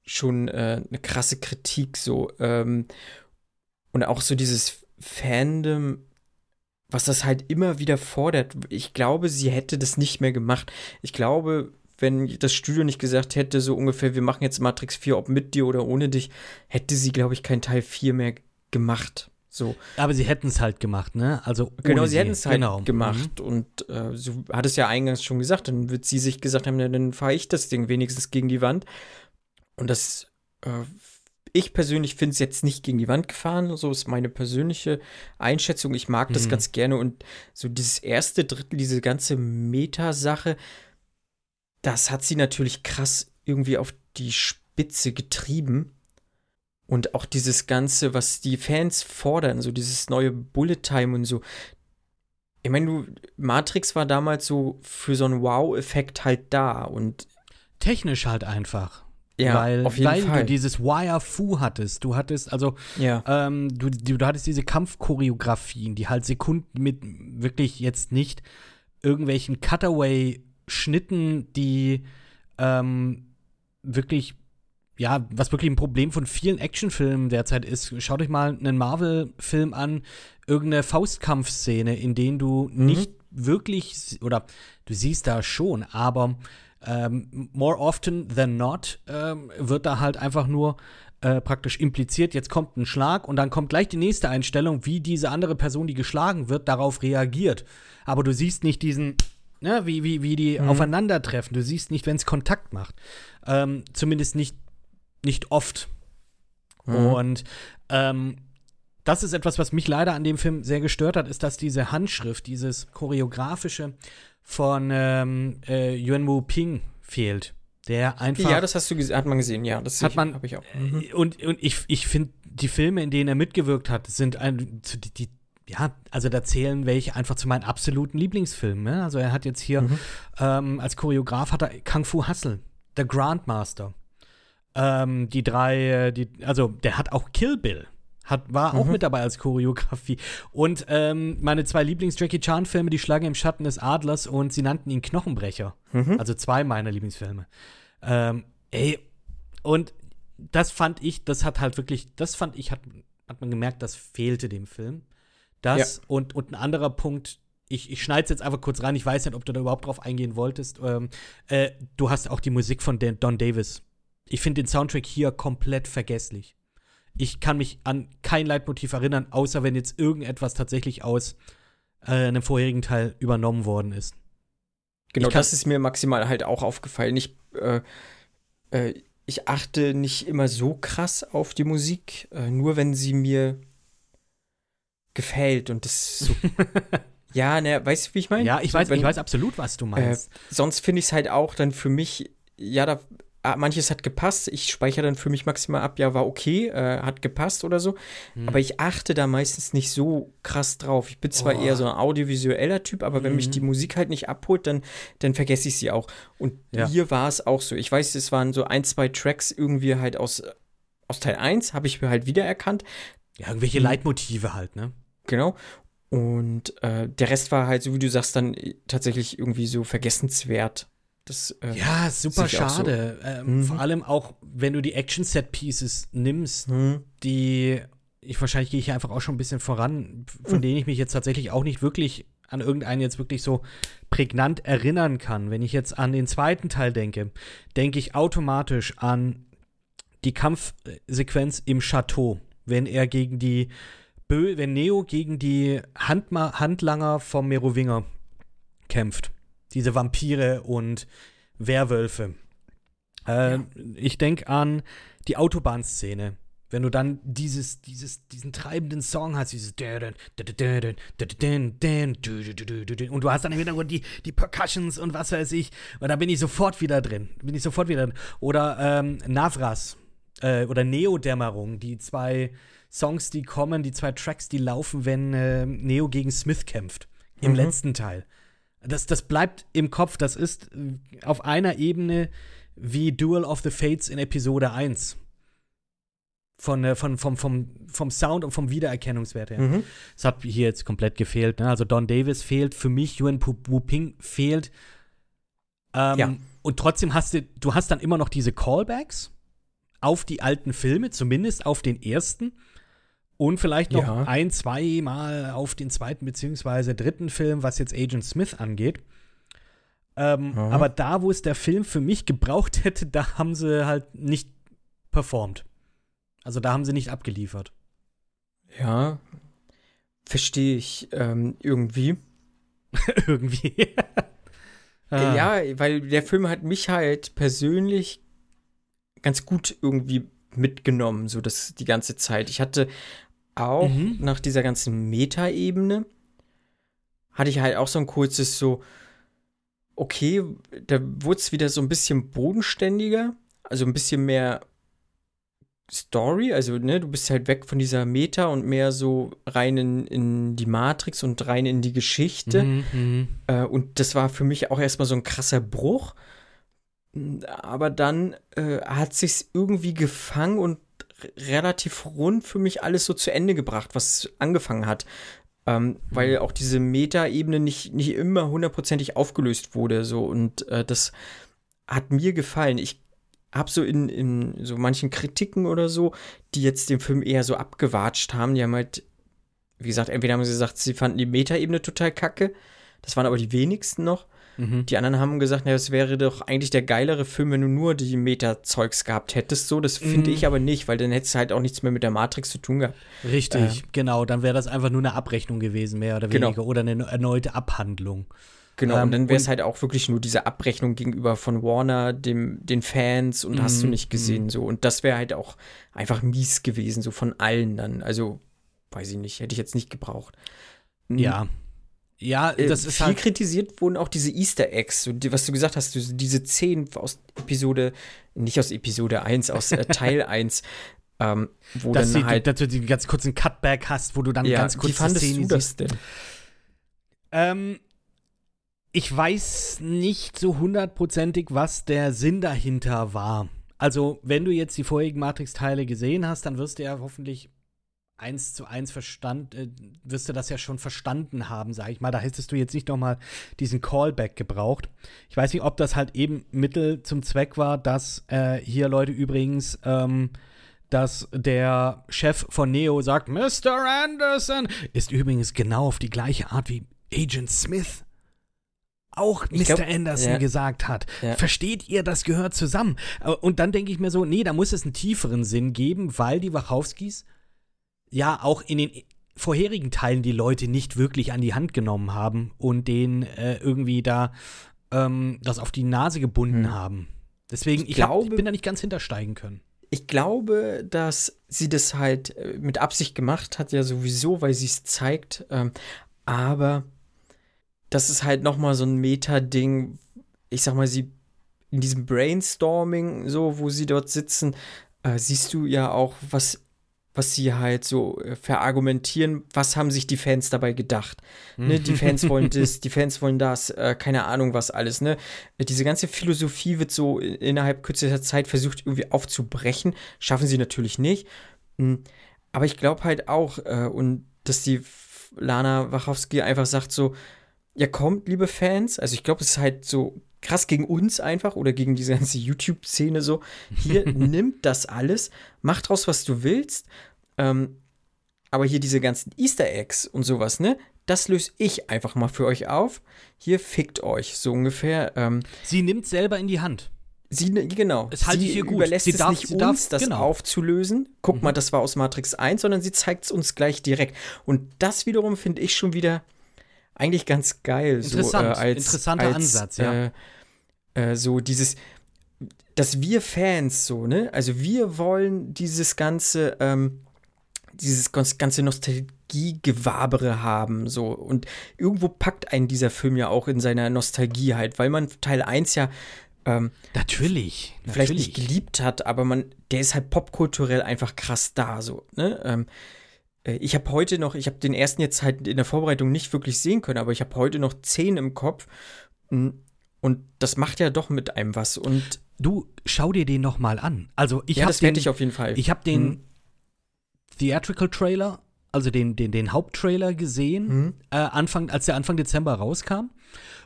schon äh, eine krasse Kritik so. Ähm, und auch so dieses Fandom, was das halt immer wieder fordert. Ich glaube, sie hätte das nicht mehr gemacht. Ich glaube, wenn das Studio nicht gesagt hätte, so ungefähr, wir machen jetzt Matrix 4, ob mit dir oder ohne dich, hätte sie, glaube ich, keinen Teil 4 mehr gemacht. So. Aber sie hätten es halt gemacht, ne? Also genau, sie hätten es halt genau. gemacht. Mhm. Und äh, so hat es ja eingangs schon gesagt. Dann wird sie sich gesagt haben, ja, dann fahre ich das Ding wenigstens gegen die Wand. Und das, äh, ich persönlich finde es jetzt nicht gegen die Wand gefahren. So ist meine persönliche Einschätzung. Ich mag das mhm. ganz gerne. Und so dieses erste Drittel, diese ganze Meta-Sache, das hat sie natürlich krass irgendwie auf die Spitze getrieben. Und auch dieses Ganze, was die Fans fordern, so dieses neue Bullet Time und so. Ich meine, du, Matrix war damals so für so einen Wow-Effekt halt da und Technisch halt einfach. Ja, weil, auf jeden weil Fall. du dieses Wire-Fu hattest. Du hattest, also, ja. ähm, du, du, du hattest diese Kampfchoreografien, die halt Sekunden mit wirklich jetzt nicht irgendwelchen Cutaway-Schnitten, die ähm, wirklich, ja, was wirklich ein Problem von vielen Actionfilmen derzeit ist. Schaut euch mal einen Marvel-Film an, irgendeine Faustkampfszene, in denen du Mhm. nicht wirklich, oder du siehst da schon, aber ähm, more often than not ähm, wird da halt einfach nur äh, praktisch impliziert, jetzt kommt ein Schlag und dann kommt gleich die nächste Einstellung, wie diese andere Person, die geschlagen wird, darauf reagiert. Aber du siehst nicht diesen, ne, wie, wie, wie die aufeinandertreffen. Du siehst nicht, wenn es Kontakt macht. Ähm, zumindest nicht, nicht oft. Und ähm, das ist etwas, was mich leider an dem Film sehr gestört hat, ist, dass diese Handschrift, dieses choreografische von ähm, äh, Yuan Wu Ping fehlt. Der einfach. ja, das hast du hat man gesehen, ja. Das Hat man- habe ich auch. Äh, Und, und ich, ich finde, die Filme, in denen er mitgewirkt hat, sind ein, die, die, ja, also da zählen welche einfach zu meinen absoluten Lieblingsfilmen. Ne? Also er hat jetzt hier Mhm. ähm, als Choreograf hat er Kung Fu Hustle, The Grandmaster. Ähm, die drei, äh, die, also der hat auch Kill Bill. Hat, war auch Mhm. mit dabei als Choreografie. Und ähm, meine zwei Lieblings-Jackie Chan-Filme, Die Schlange im Schatten des Adlers und sie nannten ihn Knochenbrecher. Mhm. Also zwei meiner Lieblingsfilme. Ähm, ey, und das fand ich, das hat halt wirklich, das fand ich, hat, hat man gemerkt, das fehlte dem Film. Das und, und ein anderer Punkt, ich, ich schneide es jetzt einfach kurz rein, ich weiß nicht, ob du da überhaupt drauf eingehen wolltest. Ähm, äh, du hast auch die Musik von Dan, Don Davis. Ich finde den Soundtrack hier komplett vergesslich. Ich kann mich an kein Leitmotiv erinnern, außer wenn jetzt irgendetwas tatsächlich aus äh, einem vorherigen Teil übernommen worden ist. Genau, das ist mir maximal halt auch aufgefallen. Ich, äh, äh, ich achte nicht immer so krass auf die Musik, äh, nur wenn sie mir gefällt und das so. ja, ne, weißt du, wie ich meine? Ja, ich So, weiß, wenn- ich weiß absolut, was du Äh, meinst. sonst finde ich es halt auch dann für mich, ja, da, manches hat gepasst. Ich speichere dann für mich maximal ab, ja, war okay, äh, hat gepasst oder so. Hm. Aber ich achte da meistens nicht so krass drauf. Ich bin zwar Oh. eher so ein audiovisueller Typ, aber wenn mich die Musik halt nicht abholt, dann, dann vergesse ich sie auch. Und Ja. hier war es auch so. Ich weiß, es waren so ein, zwei Tracks irgendwie halt aus, aus Teil 1, habe ich mir halt wiedererkannt. ja, irgendwelche hm. Leitmotive halt, ne? Genau. Und äh, der Rest war halt, so wie du sagst, dann äh, tatsächlich irgendwie so vergessenswert. Das, äh, Ja, super auch so. schade. Ähm, Mhm. Vor allem auch, wenn du die Action-Set-Pieces nimmst, hm, die ich wahrscheinlich gehe ich hier einfach auch schon ein bisschen voran, von Mhm. denen ich mich jetzt tatsächlich auch nicht wirklich an irgendeinen jetzt wirklich so prägnant erinnern kann. Wenn ich jetzt an den zweiten Teil denke, denke ich automatisch an die Kampfsequenz im Chateau, wenn er gegen die Bö wenn Neo gegen die Handma Handlanger vom Merowinger kämpft. Diese Vampire und Werwölfe. Äh, Ich denke an die Autobahnszene. Wenn du dann dieses, dieses, diesen treibenden Song hast, dieses und du hast dann im Hintergrund die, die Percussions und was weiß ich, und da bin ich sofort wieder drin. Bin ich sofort wieder drin. Oder ähm, Navras äh, oder Neo-Dämmerung, die zwei Songs, die kommen, die zwei Tracks, die laufen, wenn äh, Neo gegen Smith kämpft. Im Mhm. letzten Teil. Das, das bleibt im Kopf. Das ist auf einer Ebene wie Duel of the Fates in Episode 1. Von, äh, von, vom, vom, vom Sound und vom Wiedererkennungswert her. mhm. Das hat hier jetzt komplett gefehlt. Ne? Also Don Davis fehlt, für mich Yuan Wu Ping fehlt. Ähm, Ja. Und trotzdem hast du, du hast dann immer noch diese Callbacks auf die alten Filme, zumindest auf den ersten. Und vielleicht noch Ja. ein, zwei Mal auf den zweiten beziehungsweise dritten Film, was jetzt Agent Smith angeht. Ähm, Ja. Aber da, wo es der Film für mich gebraucht hätte, da haben sie halt nicht performt. Also da haben sie nicht abgeliefert. Ja, verstehe ich ähm, irgendwie. Irgendwie. Ah. Ja, weil der Film hat mich halt persönlich ganz gut irgendwie mitgenommen, so das die ganze Zeit. Ich hatte auch Mhm. nach dieser ganzen Meta-Ebene hatte ich halt auch so ein kurzes so, okay, da wurde es wieder so ein bisschen bodenständiger, also ein bisschen mehr Story, also ne, du bist halt weg von dieser Meta und mehr so rein in, in die Matrix und rein in die Geschichte. Mhm, Äh, und das war für mich auch erstmal so ein krasser Bruch. Aber dann äh, hat sich's irgendwie gefangen und relativ rund für mich alles so zu Ende gebracht, was angefangen hat. Ähm, weil auch diese Meta-Ebene nicht, nicht immer hundertprozentig aufgelöst wurde. So. Und äh, das hat mir gefallen. Ich habe so in, in so manchen Kritiken oder so, die jetzt den Film eher so abgewatscht haben, die haben halt, wie gesagt, entweder haben sie gesagt, sie fanden die Meta-Ebene total kacke. Das waren aber die wenigsten noch. Mhm. Die anderen haben gesagt, naja, es wäre doch eigentlich der geilere Film, wenn du nur die Meta-Zeugs gehabt hättest. So, das finde Mhm. ich aber nicht, weil dann hättest du halt auch nichts mehr mit der Matrix zu tun gehabt. Richtig, genau. Dann wäre das einfach nur eine Abrechnung gewesen, mehr oder Genau. weniger. Oder eine erneute Abhandlung. Genau, Ähm, und dann wäre es halt auch wirklich nur diese Abrechnung gegenüber von Warner, dem, den Fans und hast du Mhm, nicht gesehen so. Und das wäre halt auch einfach mies gewesen, so von allen dann. Also, weiß ich nicht, hätte ich jetzt nicht gebraucht. Mhm. Ja. Äh, das ist viel halt. kritisiert wurden auch diese Easter Eggs, so, die, was du gesagt hast, diese zehn aus Episode, nicht aus Episode 1, aus äh, Teil 1, ähm, wo Dass, dann die, halt, dass du die ganz kurzen Cutback hast, wo du dann ja, ganz kurz wie fandest die Szene du das denn? Ähm, ich weiß nicht so hundertprozentig, was der Sinn dahinter war. Also, wenn du jetzt die vorherigen Matrix-Teile gesehen hast, dann wirst du ja hoffentlich eins zu eins verstand, äh, wirst du das ja schon verstanden haben, sag ich mal. Da hättest du jetzt nicht noch mal diesen Callback gebraucht. Ich weiß nicht, ob das halt eben Mittel zum Zweck war, dass äh, hier Leute übrigens ähm, dass der Chef von Neo sagt, Mr. Anderson ist übrigens genau auf die gleiche Art wie Agent Smith auch Mr. Glaub, Anderson ja. gesagt hat. Ja. Versteht ihr, das gehört zusammen? Äh, Und dann denke ich mir so, nee, da muss es einen tieferen Sinn geben, weil die Wachowskis ja auch in den vorherigen Teilen die Leute nicht wirklich an die Hand genommen haben und denen äh, irgendwie da ähm, das auf die Nase gebunden Hm. haben. Deswegen, Ich ich, hab, glaube- ich bin da nicht ganz hintersteigen können. Ich glaube, dass sie das halt äh, mit Absicht gemacht hat, ja sowieso, weil sie es zeigt. Ähm, aber das ist halt noch mal so ein Meta-Ding. Ich sag mal, sie in diesem Brainstorming, so wo sie dort sitzen, äh, siehst du ja auch, was was sie halt so äh, verargumentieren, was haben sich die Fans dabei gedacht. Ne, die Fans wollen das, die Fans wollen das, äh, keine Ahnung was alles. Ne? Diese ganze Philosophie wird so in- innerhalb kürzester Zeit versucht irgendwie aufzubrechen. Schaffen sie natürlich nicht. Mm, Aber ich glaube halt auch, äh, und dass die Lana Wachowski einfach sagt so, ja kommt, liebe Fans. Also ich glaube, es ist halt so krass gegen uns einfach oder gegen diese ganze YouTube-Szene so. Hier, nimmt das alles, macht draus, was du willst. Ähm, aber hier diese ganzen Easter Eggs und sowas, ne? Das löse ich einfach mal für euch auf. Hier fickt euch, so ungefähr. Ähm, Sie nimmt selber in die Hand. sie, ne, genau. Es halte sie ich ihr gut. überlässt Sie es darf- nicht uns, darf- das genau. aufzulösen. Guck mal, das war aus Matrix 1, sondern sie zeigt es uns gleich direkt. Und das wiederum finde ich schon wieder eigentlich ganz geil. Interessant. So, äh, als, Interessanter als, Ansatz, ja. Äh, äh, so dieses, dass wir Fans so, ne? Also wir wollen dieses ganze, ähm, dieses ganz- ganze Nostalgiegewabere haben, so. Und irgendwo packt einen dieser Film ja auch in seiner Nostalgie halt, weil man Teil 1 ja ähm, Natürlich. vielleicht natürlich. nicht geliebt hat, aber man, der ist halt popkulturell einfach krass da, so, ne? Ähm, äh, ich habe heute noch, ich habe den ersten jetzt halt in der Vorbereitung nicht wirklich sehen können, aber ich habe heute noch zehn im Kopf. Mm, Und das macht ja doch mit einem was. Und Du, schau dir den noch mal an. Also ich ja, habe den, ich auf jeden Fall. ich habe den Mhm. Theatrical Trailer, also den, den, den Haupttrailer gesehen, Mhm. äh, Anfang, als der Anfang Dezember rauskam.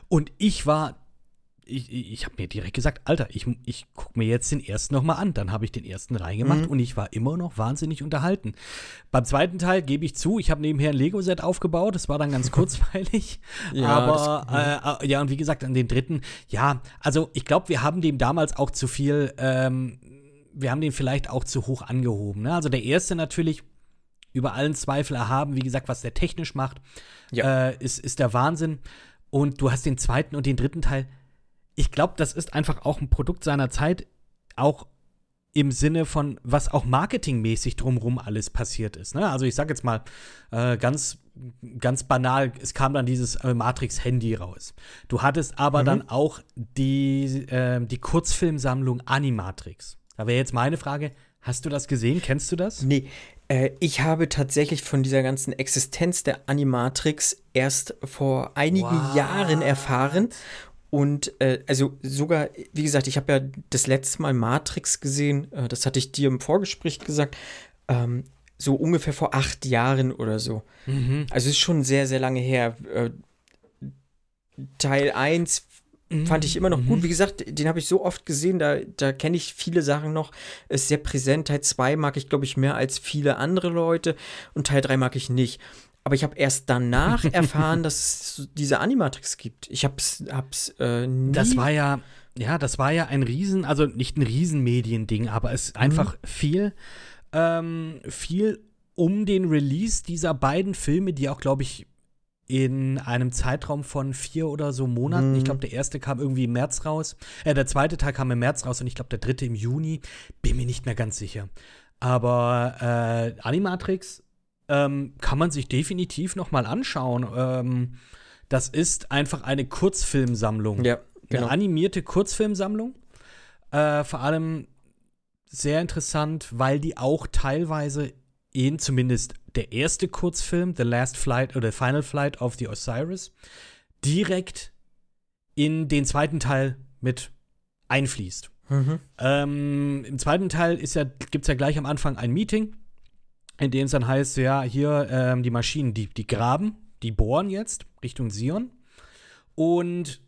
Und ich war, ich, ich, habe mir direkt gesagt, Alter, ich, ich gucke mir jetzt den ersten noch mal an. Dann habe ich den ersten reingemacht Mhm. und ich war immer noch wahnsinnig unterhalten. Beim zweiten Teil gebe ich zu, ich habe nebenher ein Lego-Set aufgebaut. Das war dann ganz kurzweilig. Ja, Aber das- äh, äh, ja, und wie gesagt, an den dritten, ja, also ich glaube, wir haben dem damals auch zu viel, ähm, wir haben den vielleicht auch zu hoch angehoben. Ne? Also der erste natürlich über allen Zweifel erhaben, wie gesagt, was der technisch macht, Ja. äh, ist, ist der Wahnsinn. Und du hast den zweiten und den dritten Teil. Ich glaube, das ist einfach auch ein Produkt seiner Zeit, auch im Sinne von, was auch marketingmäßig drumherum alles passiert ist. Ne? Also ich sag jetzt mal äh, ganz, ganz banal, es kam dann dieses äh, Matrix-Handy raus. Du hattest aber Mhm. dann auch die, äh, die Kurzfilmsammlung Animatrix. Da wäre jetzt meine Frage, Hast du das gesehen? Kennst du das? Nee, äh, ich habe tatsächlich von dieser ganzen Existenz der Animatrix erst vor einigen What? Jahren erfahren. Und äh, also sogar, wie gesagt, ich habe ja das letzte Mal Matrix gesehen, äh, das hatte ich dir im Vorgespräch gesagt, ähm, so ungefähr vor acht Jahren oder so. Mhm. Also ist schon sehr, sehr lange her. Äh, Teil 1 fand ich immer noch gut. Wie gesagt, den habe ich so oft gesehen, da, da kenne ich viele Sachen noch. Ist sehr präsent. Teil 2 mag ich, glaube ich, mehr als viele andere Leute und Teil 3 mag ich nicht. Aber ich habe erst danach erfahren, dass es diese Animatrix gibt. Ich hab's, hab's äh, nie. Das war ja, ja, das war ja ein Riesen, also nicht ein Riesenmediending, aber es ist einfach viel, ähm, viel um den Release dieser beiden Filme, die auch, glaube ich, in einem Zeitraum von vier oder so Monaten. Mhm. Ich glaube, der erste kam irgendwie im März raus. Äh, der zweite Teil kam im März raus und ich glaube, der dritte im Juni. Bin mir nicht mehr ganz sicher. Aber äh, Animatrix ähm, kann man sich definitiv noch mal anschauen. Ähm, das ist einfach eine Kurzfilmsammlung. ja, genau. Eine animierte Kurzfilmsammlung. Äh, vor allem sehr interessant, weil die auch teilweise in zumindest der erste Kurzfilm, The Last Flight oder Final Flight of the Osiris, direkt in den zweiten Teil mit einfließt. Mhm. Ähm, Im zweiten Teil ist ja, gibt es ja gleich am Anfang ein Meeting, in dem es dann heißt, ja, hier ähm, die Maschinen, die, die graben, die bohren jetzt Richtung Sion. Und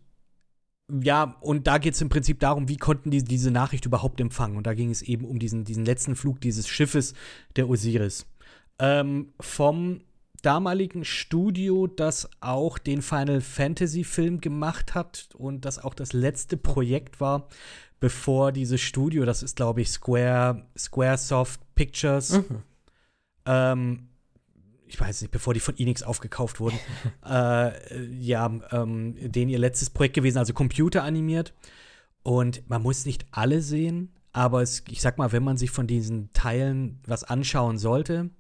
ja, und da geht es im Prinzip darum, wie konnten die diese Nachricht überhaupt empfangen. Und da ging es eben um diesen, diesen letzten Flug dieses Schiffes, der Osiris. Ähm, vom damaligen Studio, das auch den Final Fantasy Film gemacht hat und das auch das letzte Projekt war, bevor dieses Studio, das ist glaube ich Square, Squaresoft Pictures, Mhm. Ähm, ich weiß nicht, bevor die von Enix aufgekauft wurden, äh, ja, ähm, denen ihr letztes Projekt gewesen, also computeranimiert. Und man muss nicht alle sehen, aber es, ich sag mal, wenn man sich von diesen Teilen was anschauen sollte,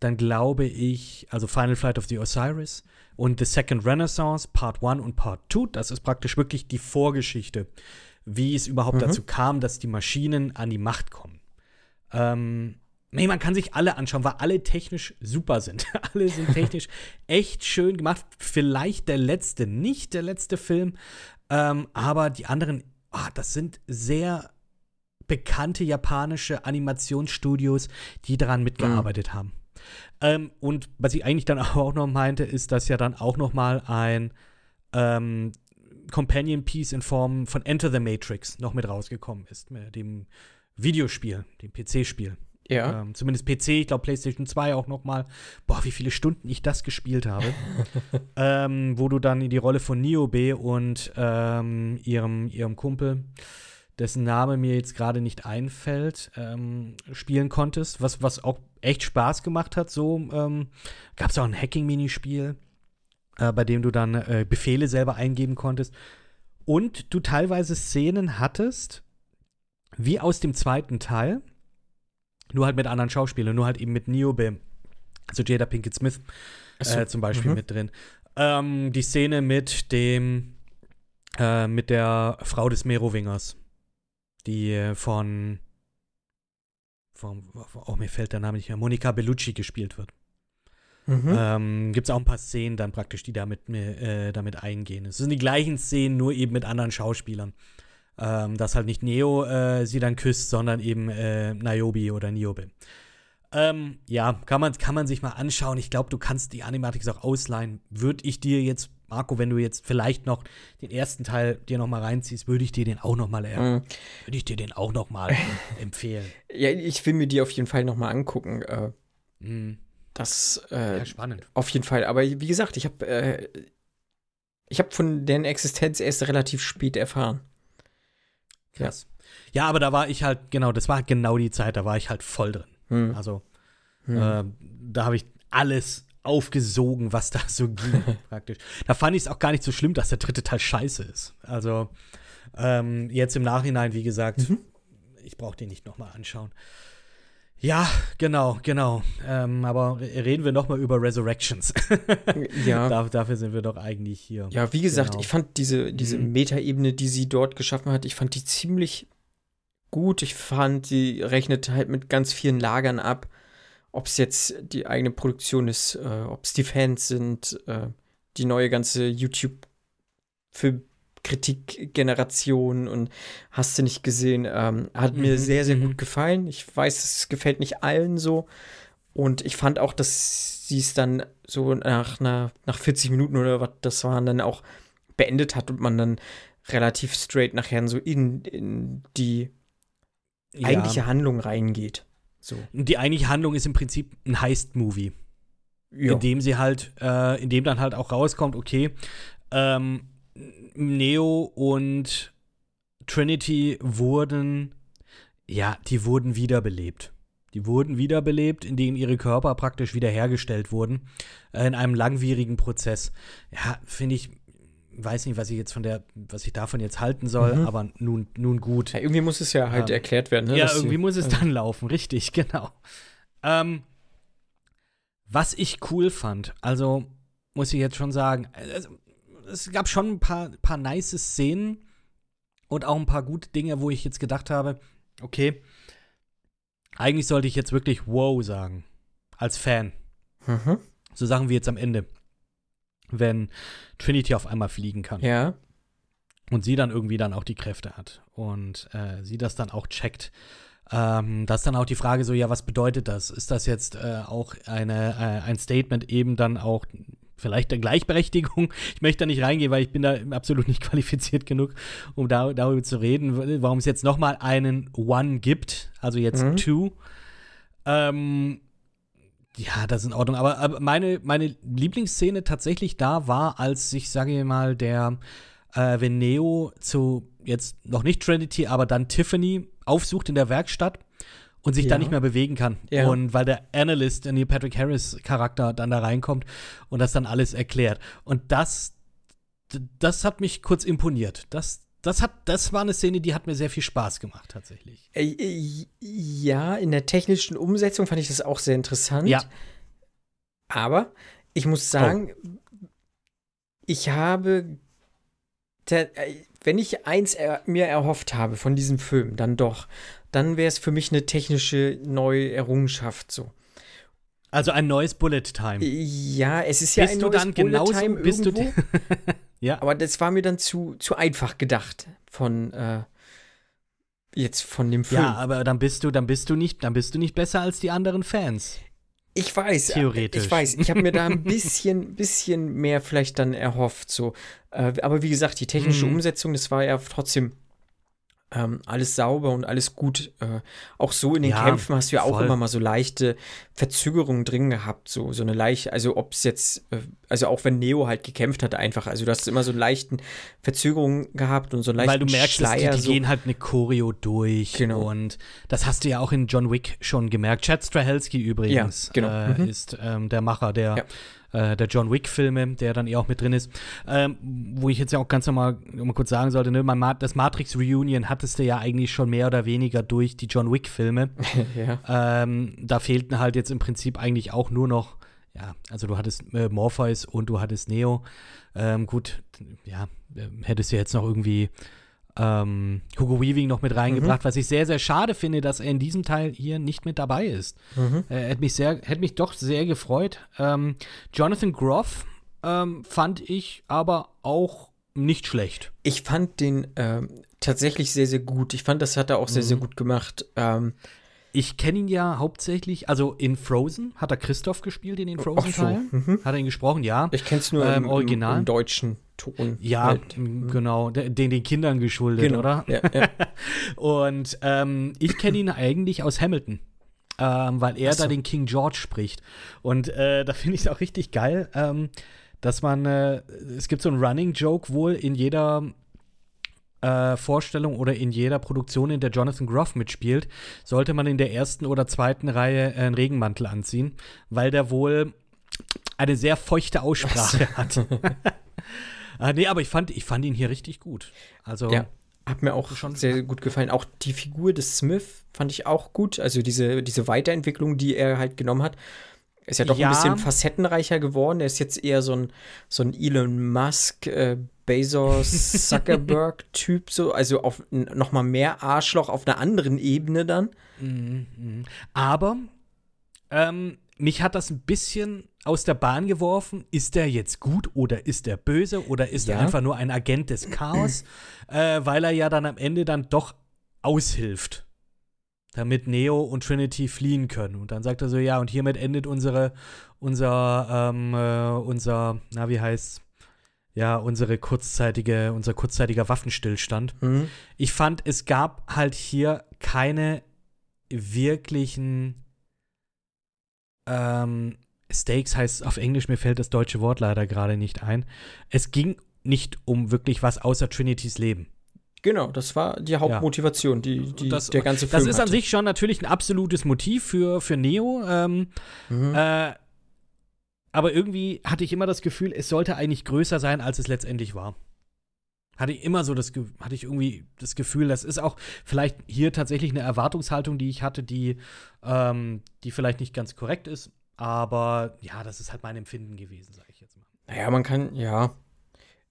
dann glaube ich, also Final Flight of the Osiris und The Second Renaissance, Part 1 und Part 2, das ist praktisch wirklich die Vorgeschichte, wie es überhaupt Mhm. dazu kam, dass die Maschinen an die Macht kommen. Ähm, nee, man kann sich alle anschauen, weil alle technisch super sind. alle sind technisch echt schön gemacht. Vielleicht der letzte, nicht der letzte Film, ähm, aber die anderen, ah, das sind sehr bekannte japanische Animationsstudios, die daran mitgearbeitet haben. Ähm, und was ich eigentlich dann auch noch meinte, ist, dass ja dann auch noch mal ein ähm, Companion Piece in Form von Enter the Matrix noch mit rausgekommen ist, mit dem Videospiel, dem PC-Spiel. Ja. Ähm, zumindest PC, ich glaube PlayStation 2 auch noch mal. Boah, wie viele Stunden ich das gespielt habe. ähm, wo du dann in die Rolle von Niobe und ähm, ihrem, ihrem Kumpel, dessen Name mir jetzt gerade nicht einfällt, ähm, spielen konntest, was, was auch echt Spaß gemacht hat. So ähm, gab es auch ein Hacking-Minispiel, äh, bei dem du dann äh, Befehle selber eingeben konntest. Und du teilweise Szenen hattest, wie aus dem zweiten Teil, nur halt mit anderen Schauspielern, nur halt eben mit Niobe, also Jada Pinkett Smith so, äh, zum Beispiel mhm. mit drin. Ähm, die Szene mit dem, äh, mit der Frau des Merowingers, die äh, von, von, oh, mir fällt der Name nicht mehr, Monica Bellucci gespielt wird. Mhm. Ähm, Gibt es auch ein paar Szenen dann praktisch, die damit, äh, damit eingehen. Es sind die gleichen Szenen, nur eben mit anderen Schauspielern. Ähm, dass halt nicht Neo äh, sie dann küsst, sondern eben äh, Niobe oder Niobe. Ähm, ja, kann man, kann man sich mal anschauen. Ich glaube, du kannst die Animatrix auch ausleihen. Würde ich dir jetzt, Marco, wenn du jetzt vielleicht noch den ersten Teil dir noch mal reinziehst, würde ich dir den auch noch mal, äh, Mhm. würde ich dir den auch noch mal empfehlen. Ja, ich will mir die auf jeden Fall noch mal angucken. Äh, Mhm. das äh, Ja, spannend. auf jeden Fall. Aber wie gesagt, ich habe äh, ich habe von deren Existenz erst relativ spät erfahren. Krass. Ja, aber da war ich halt, genau, das war genau die Zeit, da war ich halt voll drin. Hm. Also, Hm. äh, da habe ich alles aufgesogen, was da so ging, praktisch. Da fand ich es auch gar nicht so schlimm, dass der dritte Teil scheiße ist. Also, ähm, jetzt im Nachhinein, wie gesagt, Mhm. ich brauche den nicht nochmal anschauen. Ja, genau, genau. Ähm, aber reden wir nochmal über Resurrections. ja. da, dafür sind wir doch eigentlich hier. Ja, wie gesagt, Genau. ich fand diese, diese Mhm. Metaebene, die sie dort geschaffen hat, ich fand die ziemlich gut. Ich fand, sie rechnet halt mit ganz vielen Lagern ab. Ob es jetzt die eigene Produktion ist, äh, ob es die Fans sind, äh, die neue ganze YouTube für Kritikgeneration und hast du nicht gesehen, ähm, hat mir Mhm, sehr, sehr mhm. gut gefallen. Ich weiß, es gefällt nicht allen so. Und ich fand auch, dass sie es dann so nach, einer, nach 40 Minuten oder was das waren, dann auch beendet hat und man dann relativ straight nachher so in, in die eigentliche Handlung reingeht. So. Die eigentliche Handlung ist im Prinzip ein Heist-Movie. Ja. in dem sie halt, äh, in dem dann halt auch rauskommt, okay, ähm, Neo und Trinity wurden, ja, die wurden wiederbelebt. Die wurden wiederbelebt, indem ihre Körper praktisch wiederhergestellt wurden, äh, in einem langwierigen Prozess. Ja, finde ich, weiß nicht, was ich jetzt von der, was ich davon jetzt halten soll, Mhm. aber nun, nun gut. Ja, irgendwie muss es ja halt Ähm, erklärt werden. Ne, Ja, dass sie- irgendwie muss es dann laufen, richtig, genau. Ähm, was ich cool fand, also muss ich jetzt schon sagen, also, es gab schon ein paar, paar nice Szenen und auch ein paar gute Dinge, wo ich jetzt gedacht habe, okay, eigentlich sollte ich jetzt wirklich wow sagen, als Fan. Mhm. So Sachen wie jetzt am Ende, wenn Trinity auf einmal fliegen kann Ja. und sie dann irgendwie dann auch die Kräfte hat und äh, sie das dann auch checkt. Ähm, das ist dann auch die Frage so, ja, was bedeutet das? Ist das jetzt äh, auch eine, äh, ein Statement eben dann auch vielleicht der Gleichberechtigung? Ich möchte da nicht reingehen, weil ich bin da absolut nicht qualifiziert genug, um da, darüber zu reden, warum es jetzt noch mal einen One gibt, also jetzt Mhm. Two. Ähm, ja, das ist in Ordnung. Aber, aber meine, meine Lieblingsszene tatsächlich da war, als ich, sage ich mal, der, äh, wenn Neo zu jetzt noch nicht Trinity, aber dann Tiffany aufsucht in der Werkstatt und sich Ja. da nicht mehr bewegen kann. Ja. Und weil der Analyst, der Neil Patrick Harris Charakter, dann da reinkommt und das dann alles erklärt. Und das, das hat mich kurz imponiert. Das, das hat, das war eine Szene, die hat mir sehr viel Spaß gemacht, tatsächlich. Äh, äh, Ja, in der technischen Umsetzung fand ich das auch sehr interessant. Ja. Aber ich muss sagen, ich habe, äh, wenn ich eins er, mir erhofft habe von diesem Film, dann doch, dann wäre es für mich eine technische neue Errungenschaft so. Also ein neues Bullet Time. Ja, es ist ja Bist ein neues Bullet genauso, Time bist du, irgendwo, ja. aber das war mir dann zu, zu einfach gedacht von äh, jetzt von dem Film. Ja, aber dann bist du, dann bist du nicht, dann bist du nicht besser als die anderen Fans. Ich weiß, Theoretisch. Ich weiß, ich habe mir da ein bisschen, bisschen mehr vielleicht dann erhofft. So. Äh, aber wie gesagt, die technische Mhm. Umsetzung, das war ja trotzdem ähm, alles sauber und alles gut. Äh, auch so in den Ja, Kämpfen hast du ja auch voll. immer mal so leichte Verzögerungen drin gehabt. So, so eine leichte, also ob es jetzt, äh, also auch wenn Neo halt gekämpft hat, einfach, also du hast immer so leichten Verzögerungen gehabt und so leichten Weil du merkst, dass die, Schleier. die so. gehen halt eine Choreo durch. Genau. Und das hast du ja auch in John Wick schon gemerkt. Chad Strahelski übrigens Ja, genau. äh, Mhm. ist ähm, der Macher der, äh, der John Wick-Filme, der dann eh auch mit drin ist. Ähm, wo ich jetzt ja auch ganz normal mal kurz sagen sollte, ne, mein Ma das Matrix Reunion hattest du ja eigentlich schon mehr oder weniger durch die John Wick-Filme. ja. Ähm, da fehlten halt jetzt im Prinzip eigentlich auch nur noch, ja, also du hattest äh, Morpheus und du hattest Neo. Ähm, gut, ja, äh, hättest du jetzt noch irgendwie ähm, Hugo Weaving noch mit reingebracht, was ich sehr, sehr schade finde, dass er in diesem Teil hier nicht mit dabei ist. Mhm. Äh, hätte mich sehr, hätte mich doch sehr gefreut. Ähm, Jonathan Groff ähm, fand ich aber auch nicht schlecht. Ich fand den ähm, tatsächlich sehr, sehr gut. Ich fand, das hat er auch sehr, sehr Mhm. gut gemacht. Ähm, Ich kenne ihn ja hauptsächlich, also in Frozen hat er Christoph gespielt in den Ach so, Frozen-Teilen. mhm. Hat er ihn gesprochen, ja. Ich kenne es nur Ähm, im, Original? Im, im deutschen Ton. Ja, halt. genau, de- den den Kindern geschuldet, Genau. oder? Ja, ja. Und ähm, ich kenne ihn eigentlich aus Hamilton. Ähm, weil er so. da den King George spricht. Und äh, da finde ich es auch richtig geil, ähm, dass man, äh, es gibt so einen Running Joke wohl in jeder äh, Vorstellung oder in jeder Produktion, in der Jonathan Groff mitspielt, sollte man in der ersten oder zweiten Reihe einen Regenmantel anziehen, weil der wohl eine sehr feuchte Aussprache hat. ah, nee, aber ich fand, ich fand ihn hier richtig gut. Also, ja. Hat mir auch Schon- schon sehr gut gefallen. Auch die Figur des Smith fand ich auch gut. Also diese, diese Weiterentwicklung, die er halt genommen hat. Ist ja doch Ja. ein bisschen facettenreicher geworden. Er ist jetzt eher so ein, so ein Elon Musk, äh, Bezos Zuckerberg-Typ, so, also auf noch mal mehr Arschloch auf einer anderen Ebene dann. Mhm, mhm. Aber ähm, mich hat das ein bisschen aus der Bahn geworfen. Ist der jetzt gut oder ist er böse oder ist Ja. er einfach nur ein Agent des Chaos, äh, weil er ja dann am Ende dann doch aushilft, damit Neo und Trinity fliehen können. Und dann sagt er so, ja, und hiermit endet unsere, unser, ähm, äh, unser, na, wie heißt's? Ja, unsere kurzzeitige, unser kurzzeitiger Waffenstillstand. Mhm. Ich fand, es gab halt hier keine wirklichen ähm, Stakes heißt auf Englisch, mir fällt das deutsche Wort leider gerade nicht ein. Es ging nicht um wirklich was außer Trinitys Leben. Genau, das war die Hauptmotivation, die, die das, der ganze Film Das ist an hatte. sich schon natürlich ein absolutes Motiv für, für Neo. Ähm, Mhm. äh, aber irgendwie hatte ich immer das Gefühl, es sollte eigentlich größer sein, als es letztendlich war. Hatte ich immer so das, hatte ich irgendwie das Gefühl, das ist auch vielleicht hier tatsächlich eine Erwartungshaltung, die ich hatte, die, ähm, die vielleicht nicht ganz korrekt ist. Aber ja, das ist halt mein Empfinden gewesen, sage ich jetzt mal. Naja, man kann, ja.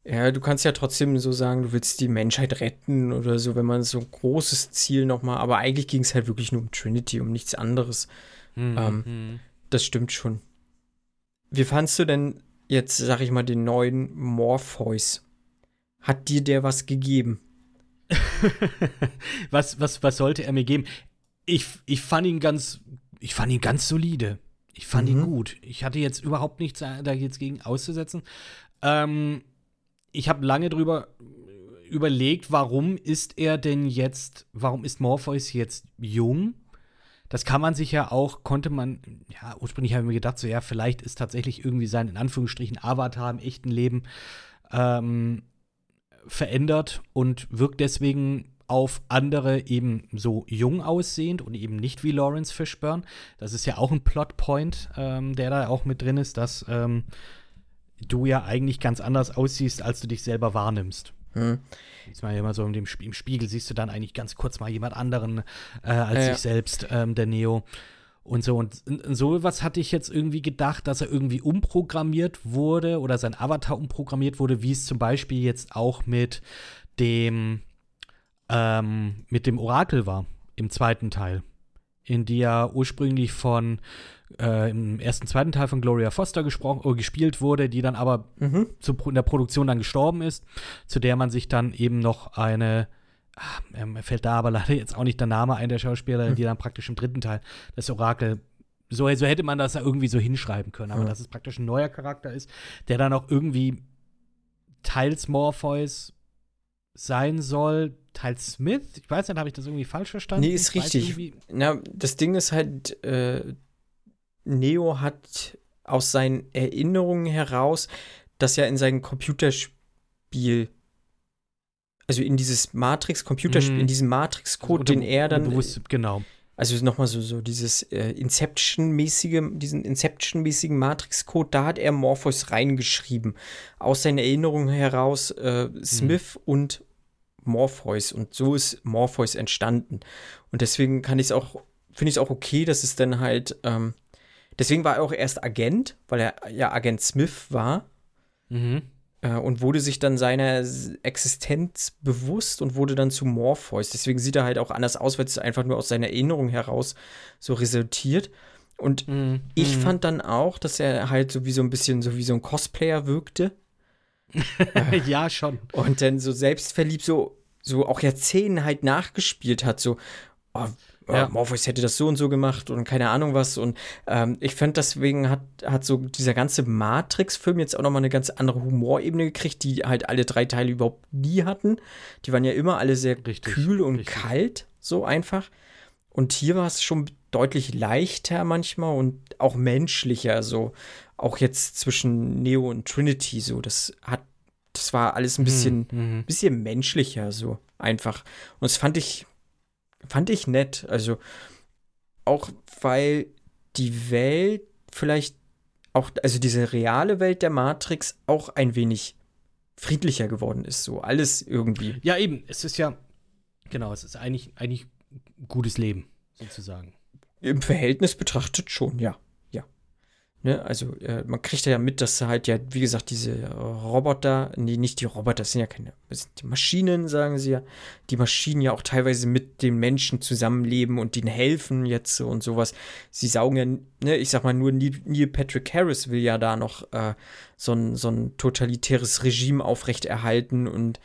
Ja, du kannst ja trotzdem so sagen, du willst die Menschheit retten oder so, wenn man so ein großes Ziel nochmal, aber eigentlich ging es halt wirklich nur um Trinity, um nichts anderes. Ähm, Mhm. Das stimmt schon. Wie fandst du denn jetzt, sag ich mal, den neuen Morpheus? Hat dir der was gegeben? was, was, was sollte er mir geben? Ich, ich fand ihn ganz, ich fand ihn ganz solide. Ich fand ihn Mhm. gut. Ich hatte jetzt überhaupt nichts da da jetzt gegen auszusetzen. Ähm, ich habe lange drüber überlegt, warum ist er denn jetzt, warum ist Morpheus jetzt jung? Das kann man sich ja auch, konnte man, ja, ursprünglich habe ich mir gedacht, so ja, vielleicht ist tatsächlich irgendwie sein, in Anführungsstrichen, Avatar im echten Leben ähm, verändert und wirkt deswegen auf andere eben so jung aussehend und eben nicht wie Lawrence Fishburne. Das ist ja auch ein Plotpoint, ähm, der da auch mit drin ist, dass ähm, du ja eigentlich ganz anders aussiehst, als du dich selber wahrnimmst. Hm. Siehst mal immer so im Spiegel siehst du dann eigentlich ganz kurz mal jemand anderen äh, als Ja, sich ja. selbst, ähm, der Neo. Und so, und und so was hatte ich jetzt irgendwie gedacht, dass er irgendwie umprogrammiert wurde oder sein Avatar umprogrammiert wurde, wie es zum Beispiel jetzt auch mit dem, ähm, mit dem Orakel war im zweiten Teil. In die ja ursprünglich von äh, im ersten, zweiten Teil von Gloria Foster gesprochen, äh, gespielt wurde, die dann aber Mhm. zu, in der Produktion dann gestorben ist, zu der man sich dann eben noch eine, ah, äh, mir fällt da aber leider jetzt auch nicht der Name ein, der Schauspielerin, Hm. die dann praktisch im dritten Teil das Orakel, so, so hätte man das ja irgendwie so hinschreiben können, aber Ja. dass es praktisch ein neuer Charakter ist, der dann auch irgendwie teils Morpheus sein soll, teils Smith. Ich weiß nicht, habe ich das irgendwie falsch verstanden? Nee, ist Ich richtig. Na, das Ding ist halt, äh, Neo hat aus seinen Erinnerungen heraus, dass er in sein Computerspiel, also in dieses Matrix-Computerspiel, Mhm. in diesem Matrix-Code, den er dann, Bewusst, genau. also nochmal so, so dieses äh, Inception-mäßige, diesen Inception-mäßigen Matrix-Code, da hat er Morpheus reingeschrieben. Aus seinen Erinnerungen heraus äh, Smith und Morpheus. Und so ist Morpheus entstanden. Und deswegen kann ich es auch, finde ich es auch okay, dass es dann halt, ähm, deswegen war er auch erst Agent, weil er ja Agent Smith war Mhm. Äh, und wurde sich dann seiner Existenz bewusst und wurde dann zu Morpheus. Deswegen sieht er halt auch anders aus, weil es einfach nur aus seiner Erinnerung heraus so resultiert. Und Mhm. ich Mhm. fand dann auch, dass er halt so wie so ein bisschen so wie so ein Cosplayer wirkte ja, schon. und dann so selbstverliebt so so auch Jahrzehnten halt nachgespielt hat, so oh, oh, Ja. Morpheus hätte das so und so gemacht und keine Ahnung was und ähm, ich fand deswegen hat hat so dieser ganze Matrix-Film jetzt auch noch mal eine ganz andere Humorebene gekriegt, die halt alle drei Teile überhaupt nie hatten. Die waren ja immer alle sehr Richtig, kühl und richtig. kalt, so einfach. Und hier war es schon deutlich leichter manchmal und auch menschlicher, so auch jetzt zwischen Neo und Trinity, so das hat, das war alles ein bisschen, Mhm. bisschen menschlicher, so einfach. Und das fand ich, fand ich nett. Also auch weil die Welt vielleicht auch, also diese reale Welt der Matrix auch ein wenig friedlicher geworden ist, so alles irgendwie. Ja, eben. Es ist ja, genau, es ist eigentlich, eigentlich gutes Leben, sozusagen. Im Verhältnis betrachtet schon, ja. Ne, also äh, man kriegt ja mit, dass halt ja, wie gesagt, diese Roboter, nee, nicht die Roboter, das sind ja keine, das sind die Maschinen, sagen sie ja, die Maschinen ja auch teilweise mit den Menschen zusammenleben und denen helfen jetzt und sowas. Sie saugen ja, ne, ich sag mal, nur Neil Patrick Harris will ja da noch äh, so, ein, so ein totalitäres Regime aufrechterhalten und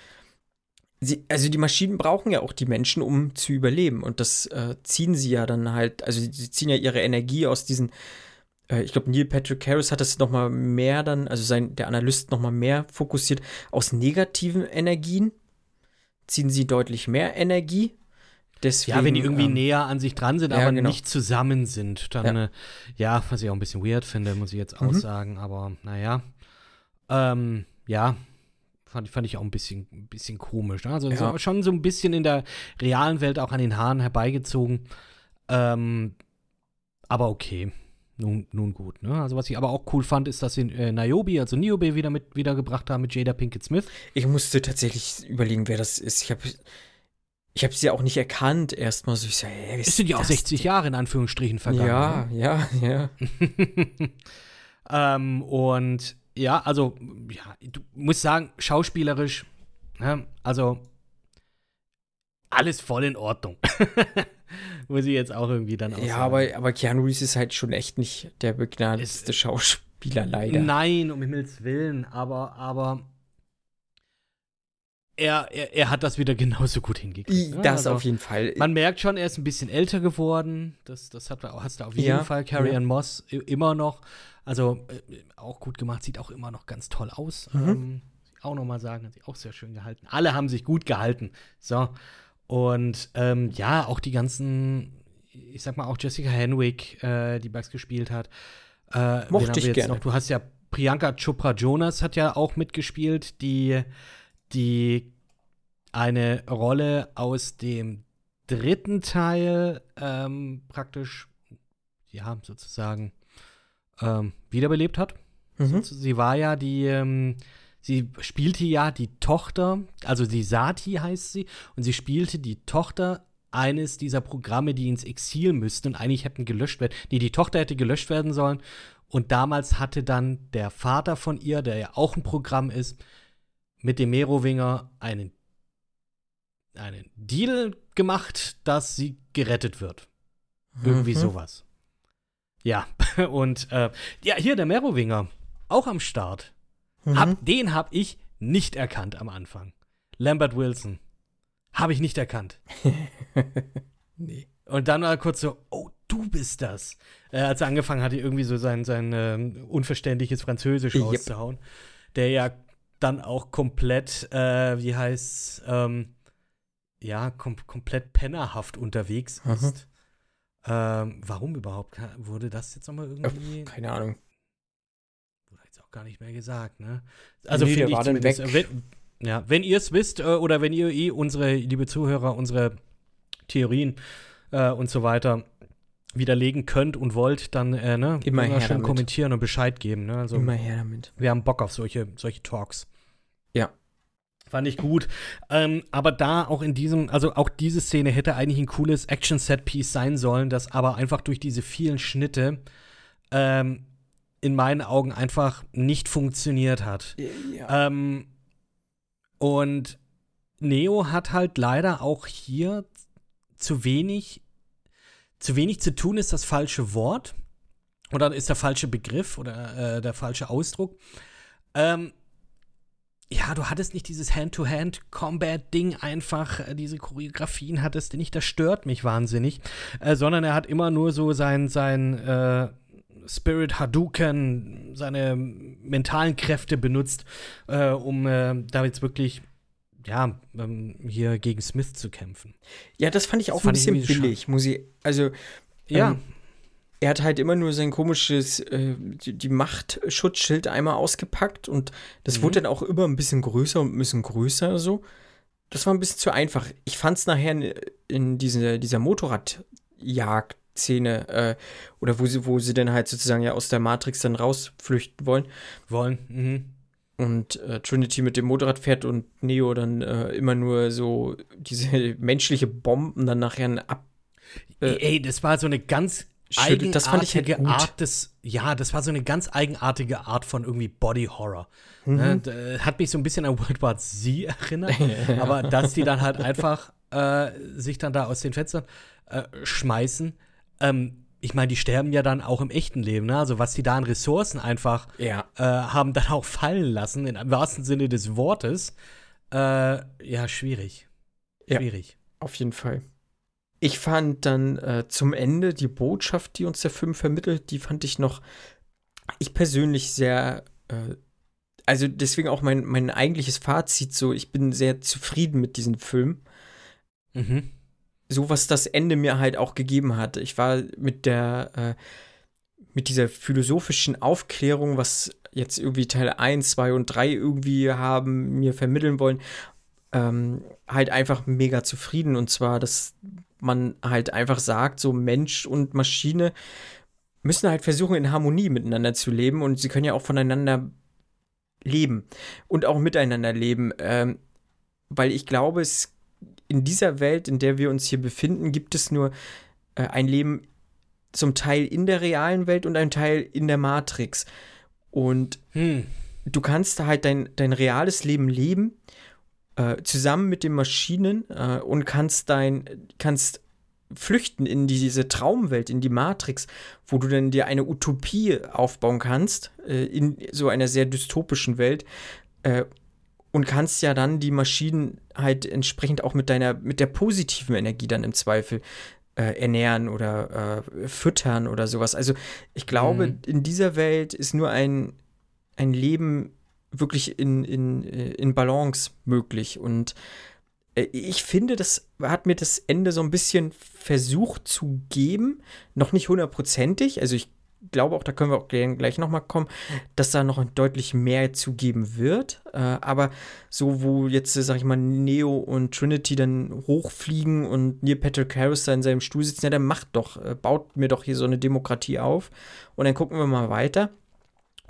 sie, also die Maschinen brauchen ja auch die Menschen, um zu überleben und das äh, ziehen sie ja dann halt, also sie ziehen ja ihre Energie aus diesen ich glaube, Neil Patrick Harris hat das nochmal mehr dann, also sein, der Analyst nochmal mehr fokussiert aus negativen Energien. Ziehen sie deutlich mehr Energie. Deswegen, ja, wenn die irgendwie ähm, näher an sich dran sind, ja, aber genau. nicht zusammen sind, dann, ja. Äh, ja. was ich auch ein bisschen weird finde, muss ich jetzt mhm. aussagen, aber naja. Ähm, ja, fand, fand ich auch ein bisschen, ein bisschen komisch. Ne? Also ja. so, schon so ein bisschen in der realen Welt auch an den Haaren herbeigezogen. Ähm, aber okay. Nun, nun gut, ne? Also was ich aber auch cool fand, ist, dass sie äh, Niobe, also Niobe wieder mit wiedergebracht haben mit Jada Pinkett Smith. Ich musste tatsächlich überlegen, wer das ist. Ich habe ich habe sie auch nicht erkannt erstmal so ich so, hey, es sind ja auch 60 denn? Jahre in Anführungsstrichen vergangen. Ja, ne? ja, ja. ähm, und ja, also ja, du musst sagen, schauspielerisch, ne? also alles voll in Ordnung. Muss ich jetzt auch irgendwie dann auch Ja, aber, aber Keanu Reeves ist halt schon echt nicht der begnadetste Schauspieler, leider. Nein, um Himmels Willen, aber, aber er, er, er hat das wieder genauso gut hingekriegt. Ne? Das also, auf jeden Fall. Man merkt schon, er ist ein bisschen älter geworden. Das, das hat, hast du auf jeden ja, Fall. Carrie ja. Ann Moss immer noch. Also äh, auch gut gemacht, sieht auch immer noch ganz toll aus. Mhm. Ähm, auch noch mal sagen, hat sich auch sehr schön gehalten. Alle haben sich gut gehalten. So. Und ähm, ja, auch die ganzen, ich sag mal auch Jessica Henwick, äh, die Bugs gespielt hat. Äh, Mochte ich gerne. Noch? Du hast ja Priyanka Chopra Jonas hat ja auch mitgespielt, die, die eine Rolle aus dem dritten Teil ähm, praktisch, ja, sozusagen ähm, wiederbelebt hat. Mhm. Sie war ja die, ähm, sie spielte ja die Tochter, also die Sati heißt sie, und sie spielte die Tochter eines dieser Programme, die ins Exil müssten und eigentlich hätten gelöscht werden. Nee, die Tochter hätte gelöscht werden sollen. Und damals hatte dann der Vater von ihr, der ja auch ein Programm ist, mit dem Merowinger einen, einen Deal gemacht, dass sie gerettet wird. Irgendwie mhm. sowas. Ja, und äh, ja, hier der Merowinger, auch am Start. Mhm. Hab, den habe ich nicht erkannt am Anfang. Lambert Wilson. Habe ich nicht erkannt. nee. Und dann war kurz so, oh, du bist das. Äh, als er angefangen hatte, irgendwie so sein, sein äh, unverständliches Französisch yep. rauszuhauen. Der ja dann auch komplett, äh, wie heißt ähm, ja, kom komplett pennerhaft unterwegs ist. Ähm, warum überhaupt? Wurde das jetzt nochmal irgendwie. Keine Ahnung gar nicht mehr gesagt, ne? Also nee, finde ich zumindest, wenn, ja, wenn ihr es wisst äh, oder wenn ihr eh unsere, liebe Zuhörer, unsere Theorien äh, und so weiter widerlegen könnt und wollt, dann äh, ne, immer, immer schön damit. kommentieren und Bescheid geben. Ne? Also, immer her damit. Wir haben Bock auf solche, solche Talks. Ja. Fand ich gut. Ähm, aber da auch in diesem, also auch diese Szene hätte eigentlich ein cooles Action-Set-Piece sein sollen, das aber einfach durch diese vielen Schnitte ähm, in meinen Augen einfach nicht funktioniert hat. Ja. Ähm, und Neo hat halt leider auch hier zu wenig, zu wenig zu tun, ist das falsche Wort. Oder ist der falsche Begriff oder äh, der falsche Ausdruck. Ähm, ja, du hattest nicht dieses Hand-to-Hand-Combat-Ding einfach, äh, diese Choreografien hattest du nicht, das stört mich wahnsinnig, äh, sondern er hat immer nur so sein, sein, äh, Spirit Hadouken, seine mentalen Kräfte benutzt, äh, um äh, da jetzt wirklich ja, ähm, hier gegen Smith zu kämpfen. Ja, das fand ich auch fand ein bisschen billig, muss ich. Also, ja. Ähm, er hat halt immer nur sein komisches, äh, die, die Machtschutzschild einmal ausgepackt und das mhm. wurde dann auch immer ein bisschen größer und ein bisschen größer so. Das war ein bisschen zu einfach. Ich fand es nachher in, in diese, dieser Motorradjagd Szene, äh, oder wo sie, wo sie dann halt sozusagen ja aus der Matrix dann rausflüchten wollen. Wollen, mhm. Und äh, Trinity mit dem Motorrad fährt und Neo dann äh, immer nur so diese menschliche Bomben dann nachher ab. Äh, ey, das war so eine ganz schüttelt. Das fand ich halt. Art des, ja, das war so eine ganz eigenartige Art von irgendwie Body Horror. Mhm. Ne, hat mich so ein bisschen an World War Z erinnert, aber dass die dann halt einfach äh, sich dann da aus den Fenstern äh, schmeißen. Ähm, ich meine, die sterben ja dann auch im echten Leben. Ne? Also was die da an Ressourcen einfach ja. äh, haben dann auch fallen lassen, im wahrsten Sinne des Wortes. Äh, ja, schwierig. Schwierig. Ja, auf jeden Fall. Ich fand dann äh, zum Ende die Botschaft, die uns der Film vermittelt, die fand ich noch, ich persönlich sehr, äh, also deswegen auch mein, mein eigentliches Fazit so, ich bin sehr zufrieden mit diesem Film. Mhm. So was das Ende mir halt auch gegeben hat. Ich war mit der, äh, mit dieser philosophischen Aufklärung, was jetzt irgendwie Teil 1, 2 und 3 irgendwie haben mir vermitteln wollen, ähm, halt einfach mega zufrieden. Und zwar, dass man halt einfach sagt, so Mensch und Maschine müssen halt versuchen, in Harmonie miteinander zu leben und sie können ja auch voneinander leben und auch miteinander leben. Ähm, weil ich glaube, es in dieser Welt, in der wir uns hier befinden, gibt es nur äh, ein Leben zum Teil in der realen Welt und ein Teil in der Matrix. Und hm. du kannst halt dein, dein reales Leben leben äh, zusammen mit den Maschinen äh, und kannst dein, kannst flüchten in diese Traumwelt, in die Matrix, wo du dann dir eine Utopie aufbauen kannst, äh, in so einer sehr dystopischen Welt. Und kannst ja dann die Maschinen halt entsprechend auch mit deiner, mit der positiven Energie dann im Zweifel äh, ernähren oder äh, füttern oder sowas. Also ich glaube, mhm. in dieser Welt ist nur ein, ein Leben wirklich in, in, äh, in Balance möglich. Und äh, ich finde, das hat mir das Ende so ein bisschen versucht zu geben. Noch nicht hundertprozentig. Also ich glaube auch, da können wir auch gleich nochmal kommen, dass da noch deutlich mehr zu geben wird. Äh, aber so, wo jetzt, sag ich mal, Neo und Trinity dann hochfliegen und Neil Patrick Harris da in seinem Stuhl sitzen, ja, dann macht doch, baut mir doch hier so eine Demokratie auf. Und dann gucken wir mal weiter.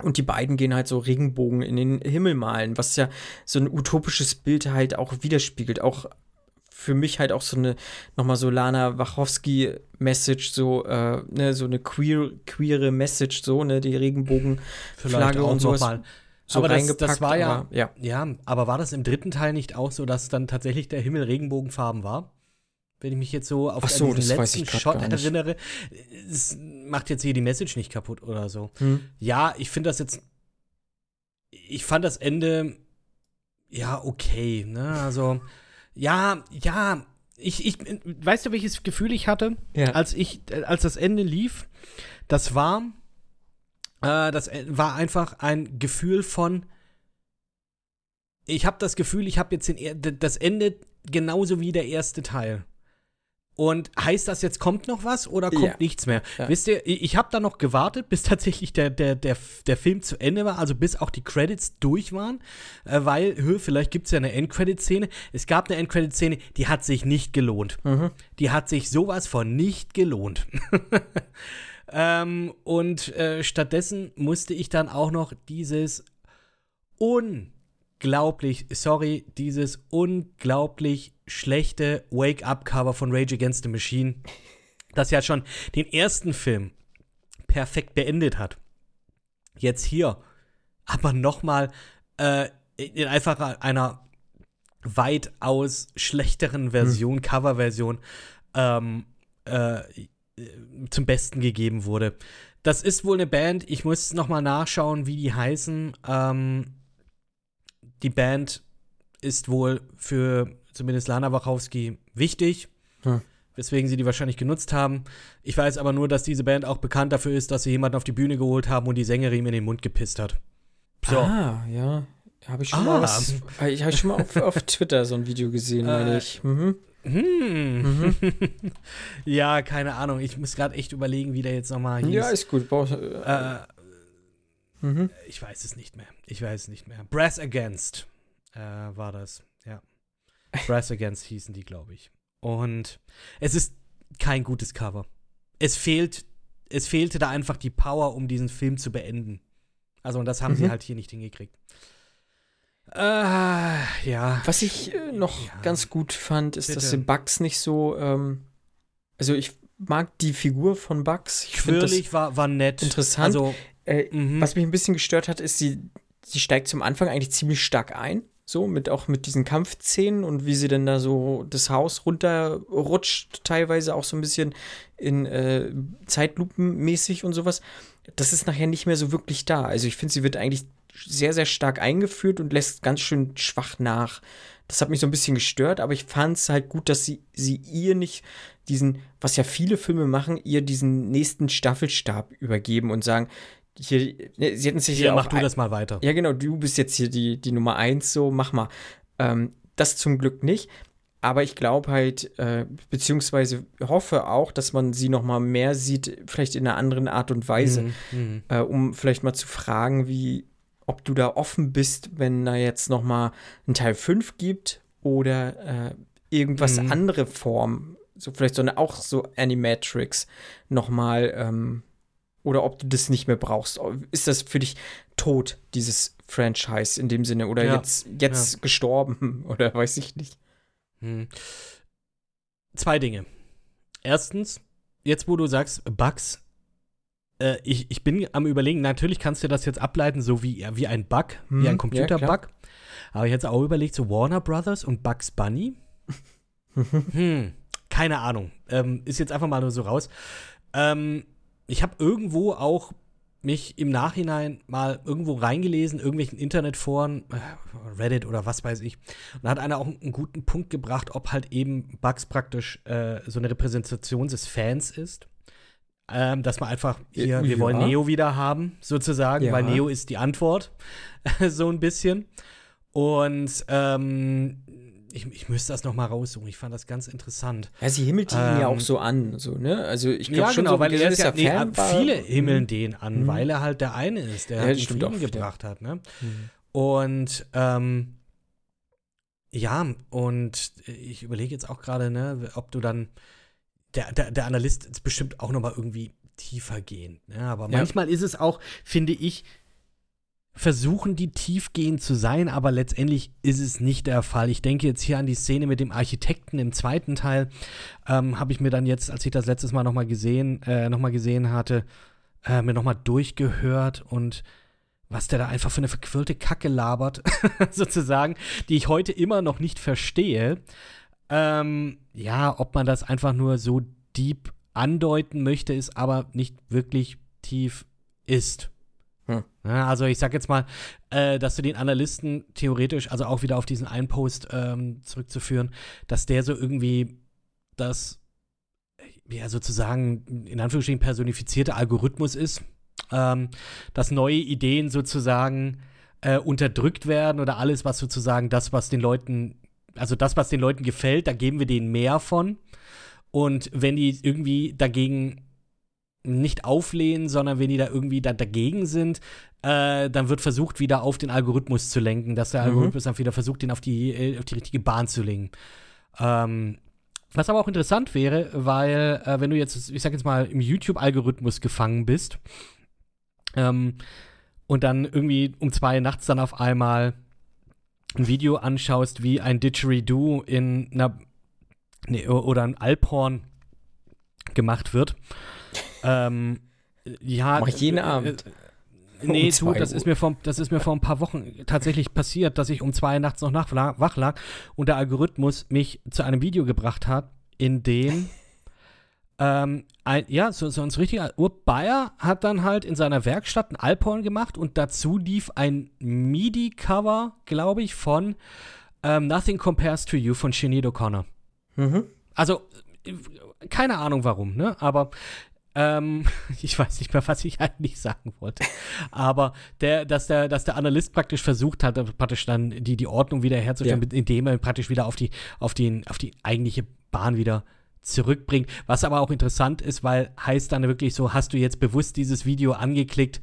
Und die beiden gehen halt so Regenbogen in den Himmel malen, was ja so ein utopisches Bild halt auch widerspiegelt. Auch für mich halt auch so eine, nochmal so Lana Wachowski-Message, so, äh, ne, so eine queer, queere Message, so, ne, die Regenbogenflagge und sowas. Mal. So aber das, das war ja, aber, ja, ja, aber war das im dritten Teil nicht auch so, dass dann tatsächlich der Himmel Regenbogenfarben war? wenn ich mich jetzt so auf so, diesen letzten Shot erinnere. Es macht jetzt hier die Message nicht kaputt oder so. Hm. Ja, ich finde das jetzt. Ich fand das Ende ja okay, ne? Also ja, ja. Ich, ich, weißt du, welches Gefühl ich hatte, ja. als ich, als das Ende lief? Das war, äh, das war einfach ein Gefühl von, ich habe das Gefühl, ich habe jetzt den, das Ende genauso wie der erste Teil. Und heißt das jetzt kommt noch was oder kommt ja. nichts mehr? Ja. Wisst ihr, ich habe da noch gewartet, bis tatsächlich der, der, der, der Film zu Ende war, also bis auch die Credits durch waren, äh, weil, hör, vielleicht gibt es ja eine Endcredit-Szene. Es gab eine Endcredit-Szene, die hat sich nicht gelohnt. Mhm. Die hat sich sowas von nicht gelohnt. ähm, und äh, stattdessen musste ich dann auch noch dieses unglaublich, sorry, dieses unglaublich schlechte Wake-up-Cover von Rage Against the Machine, das ja schon den ersten Film perfekt beendet hat. Jetzt hier, aber nochmal äh, in einfach einer weitaus schlechteren Version, hm. Coverversion, ähm, äh, zum Besten gegeben wurde. Das ist wohl eine Band, ich muss nochmal nachschauen, wie die heißen. Ähm, die Band ist wohl für zumindest Lana Wachowski, wichtig. Hm. Weswegen sie die wahrscheinlich genutzt haben. Ich weiß aber nur, dass diese Band auch bekannt dafür ist, dass sie jemanden auf die Bühne geholt haben und die Sängerin in den Mund gepisst hat. So. Ah, ja. Habe ich schon ah. mal was, ich habe schon mal auf, auf, Twitter so ein Video gesehen, meine äh, ich. Mhm. Hm. Mhm. ja, keine Ahnung. Ich muss gerade echt überlegen, wie der jetzt nochmal hieß. Ja, ist gut. Brauch, äh, mhm. Ich weiß es nicht mehr. Ich weiß es nicht mehr. Brass Against äh, war das. Brass Against hießen die, glaube ich. Und es ist kein gutes Cover. Es fehlt, es fehlte da einfach die Power, um diesen Film zu beenden. Also, und das haben mhm. sie halt hier nicht hingekriegt. Äh, ja. Was ich äh, noch ja. ganz gut fand, ist, Bitte. dass Bugs nicht so, ähm, also ich mag die Figur von Bugs. Ich finde das war, war nett. interessant. Also, äh, mhm. Was mich ein bisschen gestört hat, ist, sie, sie steigt zum Anfang eigentlich ziemlich stark ein. So, mit auch mit diesen Kampfszenen und wie sie dann da so das Haus runterrutscht, teilweise auch so ein bisschen in äh, Zeitlupenmäßig und sowas. Das ist nachher nicht mehr so wirklich da. Also ich finde, sie wird eigentlich sehr, sehr stark eingeführt und lässt ganz schön schwach nach. Das hat mich so ein bisschen gestört, aber ich fand es halt gut, dass sie, sie ihr nicht diesen, was ja viele Filme machen, ihr diesen nächsten Staffelstab übergeben und sagen, hier, ne, sie hätten sich hier ja mach du das mal weiter. ja, genau, du bist jetzt hier die, die Nummer eins, so mach mal. Ähm, das zum Glück nicht. Aber ich glaube halt, äh, beziehungsweise hoffe auch, dass man sie noch mal mehr sieht, vielleicht in einer anderen Art und Weise, Mhm, mhm. äh, um vielleicht mal zu fragen, wie, ob du da offen bist, wenn da jetzt noch mal ein Teil 5 gibt oder äh, irgendwas Mhm. andere Form, so vielleicht so eine auch so Animatrix noch mal ähm, oder ob du das nicht mehr brauchst. Ist das für dich tot, dieses Franchise in dem Sinne? Oder Ja, jetzt, jetzt gestorben? Oder weiß ich nicht. Hm. Zwei Dinge. Erstens, jetzt wo du sagst, Bugs, äh, ich, ich bin am überlegen, natürlich kannst du das jetzt ableiten, so wie, wie ein Bug, Hm, wie ja, ein Computerbug. Aber jetzt auch überlegt, so Warner Brothers und Bugs Bunny. hm, keine Ahnung. Ähm, ist jetzt einfach mal nur so raus. Ähm, ich habe irgendwo auch mich im Nachhinein mal irgendwo reingelesen, irgendwelchen Internetforen, äh, Reddit oder was weiß ich. Und da hat einer auch einen guten Punkt gebracht, ob halt eben Bugs praktisch äh, so eine Repräsentation des Fans ist. Ähm, dass man einfach hier, Ja. wir wollen Neo wieder haben, sozusagen, Ja. weil Neo ist die Antwort, so ein bisschen. Und ähm, ich, ich müsste das noch mal raussuchen. Ich fand das ganz interessant. Ja, sie himmelt ihn ja Ähm, auch so an, so, ne? Also ich glaube Ja, schon, genau, so weil er ist ja, nee, viele himmeln den an, Mhm. weil er halt der eine ist, der Ja, halt den Frieden ja. gebracht hat, ne? Mhm. Und ähm, ja, und ich überlege jetzt auch gerade, ne, ob du dann der, der, der Analyst ist bestimmt auch noch mal irgendwie tiefer gehen. Ne? Aber Ja. manchmal ist es auch, finde ich, versuchen die tiefgehend zu sein, aber letztendlich ist es nicht der Fall. Ich denke jetzt hier an die Szene mit dem Architekten im zweiten Teil. Ähm, Habe ich mir dann jetzt, als ich das letztes Mal noch mal gesehen, äh, noch mal gesehen hatte, äh, mir noch mal durchgehört und was der da einfach für eine verquirlte Kacke labert, sozusagen, die ich heute immer noch nicht verstehe. Ähm, ja, ob man das einfach nur so deep andeuten möchte, ist aber nicht wirklich tief ist. Hm. Also ich sag jetzt mal, äh, dass du den Analysten theoretisch, also auch wieder auf diesen einen Post ähm, zurückzuführen, dass der so irgendwie das, ja sozusagen in Anführungsstrichen personifizierte Algorithmus ist, ähm, dass neue Ideen sozusagen äh, unterdrückt werden oder alles, was sozusagen das, was den Leuten, also das, was den Leuten gefällt, da geben wir denen mehr von. Und wenn die irgendwie dagegen nicht auflehnen, sondern wenn die da irgendwie da dagegen sind, äh, dann wird versucht, wieder auf den Algorithmus zu lenken, dass der Mhm. Algorithmus dann wieder versucht, den auf die, äh, auf die richtige Bahn zu lenken. Ähm, was aber auch interessant wäre, weil, äh, wenn du jetzt, ich sag jetzt mal, im YouTube-Algorithmus gefangen bist ähm, und dann irgendwie um zwei nachts dann auf einmal ein Video anschaust, wie ein Didgeridoo in einer nee, oder ein Alphorn gemacht wird. Ähm, ja, Mach ich jeden äh, Abend. äh, Nee, Um du, das Uhr. ist, mir vor, das ist mir vor ein paar Wochen tatsächlich passiert, dass ich um zwei nachts noch nach, wach lag und der Algorithmus mich zu einem Video gebracht hat, in dem ähm, ein, ja, so, so ein richtiger Urt Bayer hat dann halt in seiner Werkstatt ein Alphorn gemacht und dazu lief ein MIDI-Cover, glaube ich, von ähm, Nothing Compares to You von Sinead O'Connor. Mhm. Also, äh, keine Ahnung warum, ne? Aber ähm, ich weiß nicht mehr, was ich eigentlich sagen wollte. Aber der, dass der, dass der Analyst praktisch versucht hat, praktisch dann die, die Ordnung wiederherzustellen, Ja. indem er praktisch wieder auf die, auf den, auf die eigentliche Bahn wieder zurückbringt. Was aber auch interessant ist, weil heißt dann wirklich so, hast du jetzt bewusst dieses Video angeklickt,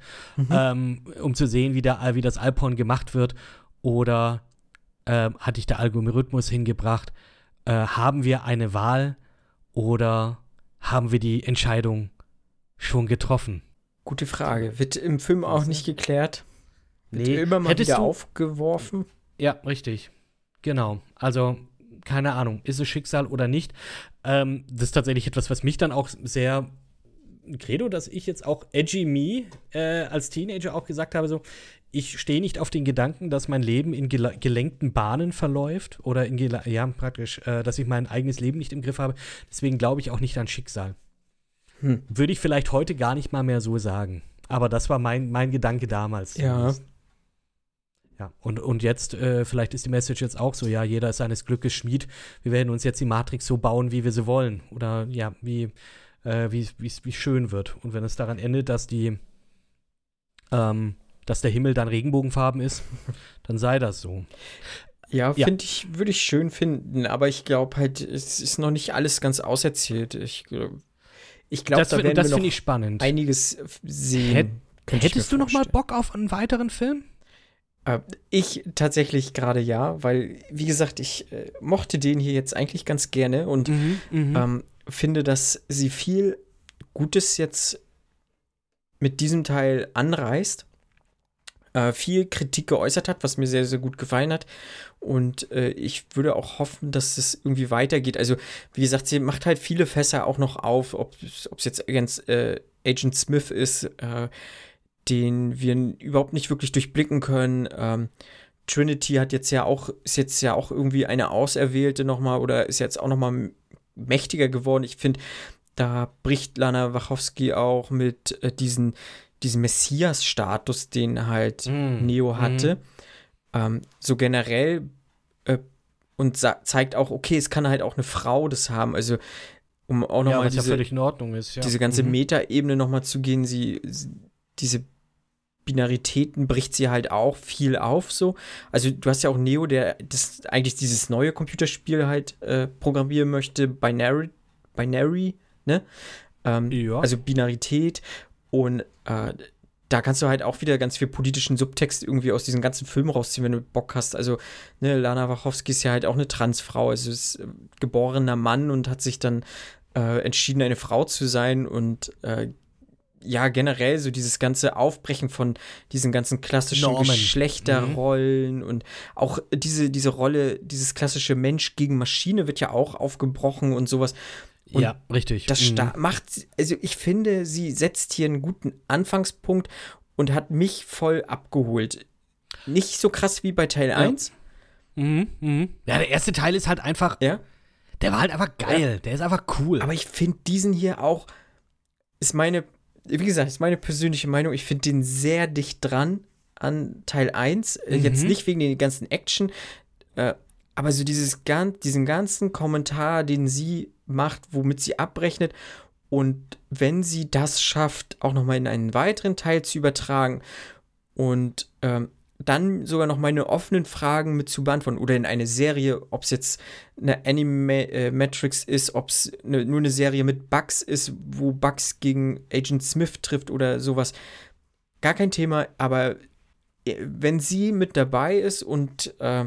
ähm, um zu sehen, wie, der, wie das Alphorn gemacht wird, oder ähm, hat dich der Algorithmus hingebracht? Äh, haben wir eine Wahl oder haben wir die Entscheidung schon getroffen? Gute Frage. Wird im Film auch nicht geklärt? Wird Nee. immer mal Hättest wieder du- aufgeworfen? Ja, richtig. Genau. Also keine Ahnung, ist es Schicksal oder nicht. Ähm, das ist tatsächlich etwas, was mich dann auch sehr Credo, dass ich jetzt auch edgy me äh, als Teenager auch gesagt habe, so, ich stehe nicht auf den Gedanken, dass mein Leben in gel gelenkten Bahnen verläuft oder in, ja, praktisch, äh, dass ich mein eigenes Leben nicht im Griff habe. Deswegen glaube ich auch nicht an Schicksal. Hm. Würde ich vielleicht heute gar nicht mal mehr so sagen. Aber das war mein, mein Gedanke damals. Ja. Ja, und, und jetzt, äh, vielleicht ist die Message jetzt auch so, ja, jeder ist seines Glückes Schmied. Wir werden uns jetzt die Matrix so bauen, wie wir sie wollen. Oder ja, wie, äh, wie es schön wird. Und wenn es daran endet, dass die, ähm, dass der Himmel dann Regenbogenfarben ist, dann sei das so. Ja, ja. finde ich, würde ich schön finden, aber ich glaube halt, es ist noch nicht alles ganz auserzählt. Ich, ich glaube, da werden das wir noch ich spannend. einiges sehen. Hätt, hättest du noch mal Bock auf einen weiteren Film? Äh, ich tatsächlich gerade ja, weil, wie gesagt, ich äh, mochte den hier jetzt eigentlich ganz gerne und mhm, mhm. ähm, finde, dass sie viel Gutes jetzt mit diesem Teil anreißt äh, viel Kritik geäußert hat, was mir sehr, sehr gut gefallen hat. Und äh, ich würde auch hoffen, dass es irgendwie weitergeht. Also, wie gesagt, sie macht halt viele Fässer auch noch auf, ob es jetzt ganz äh, Agent Smith ist, äh, den wir überhaupt nicht wirklich durchblicken können. Ähm, Trinity hat jetzt ja auch, ist jetzt ja auch irgendwie eine Auserwählte nochmal oder ist jetzt auch nochmal mächtiger geworden. Ich finde, da bricht Lana Wachowski auch mit äh, diesen diesen Messias-Status, den halt mm. Neo hatte. Mm. Ähm, so generell äh, und zeigt auch, okay, es kann halt auch eine Frau das haben. Also, um auch nochmal ja, diese, ja ist, ja. diese ganze mhm. Metaebene nochmal zu gehen, sie, diese Binaritäten bricht sie halt auch viel auf so. Also du hast ja auch Neo, der das eigentlich dieses neue Computerspiel halt äh, programmieren möchte, Binary, Binary, ne? Ähm, ja. Also Binarität und äh, da kannst du halt auch wieder ganz viel politischen Subtext irgendwie aus diesen ganzen Filmen rausziehen, wenn du Bock hast. Also, ne, Lana Wachowski ist ja halt auch eine Transfrau, also ist äh, geborener Mann und hat sich dann äh, entschieden, eine Frau zu sein und äh, ja, generell so dieses ganze Aufbrechen von diesen ganzen klassischen Norman. Geschlechterrollen mhm. und auch diese, diese Rolle, dieses klassische Mensch gegen Maschine wird ja auch aufgebrochen und sowas. Und ja, richtig. Das mhm. macht, also ich finde, sie setzt hier einen guten Anfangspunkt und hat mich voll abgeholt. Nicht so krass wie bei Teil ja. 1. Mhm, mhm. Ja, der erste Teil ist halt einfach. Ja. Der war halt einfach geil. Ja. Der ist einfach cool. Aber ich finde diesen hier auch, ist meine, wie gesagt, ist meine persönliche Meinung, ich finde den sehr dicht dran an Teil 1. Äh, mhm. Jetzt nicht wegen den ganzen Action, äh, aber so dieses, diesen ganzen Kommentar, den sie macht, womit sie abrechnet. Und wenn sie das schafft, auch nochmal in einen weiteren Teil zu übertragen und ähm, dann sogar noch meine offenen Fragen mit zu beantworten oder in eine Serie, ob es jetzt eine Animatrix äh, ist, ob es ne, nur eine Serie mit Bugs ist, wo Bugs gegen Agent Smith trifft oder sowas. Gar kein Thema, aber äh, wenn sie mit dabei ist und äh,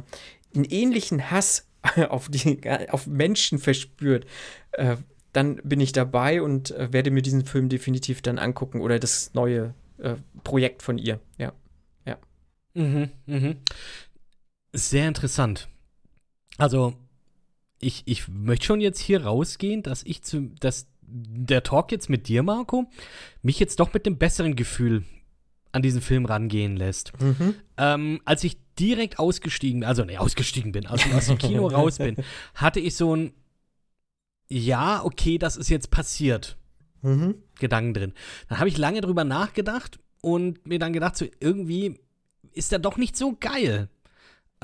einen ähnlichen Hass auf, die, auf Menschen verspürt, äh, dann bin ich dabei und äh, werde mir diesen Film definitiv dann angucken oder das neue äh, Projekt von ihr. Ja. Ja. Mhm, mhm. Sehr interessant. Also, ich, ich möchte schon jetzt hier rausgehen, dass ich zu, dass der Talk jetzt mit dir, Marco, mich jetzt doch mit einem besseren Gefühl an diesen Film rangehen lässt. Mhm. Ähm, als ich direkt ausgestiegen, also ne, ausgestiegen bin, also aus dem Kino raus bin, hatte ich so ein Ja, okay, das ist jetzt passiert. Mhm. Gedanken drin. Dann habe ich lange drüber nachgedacht und mir dann gedacht, so irgendwie ist er doch nicht so geil.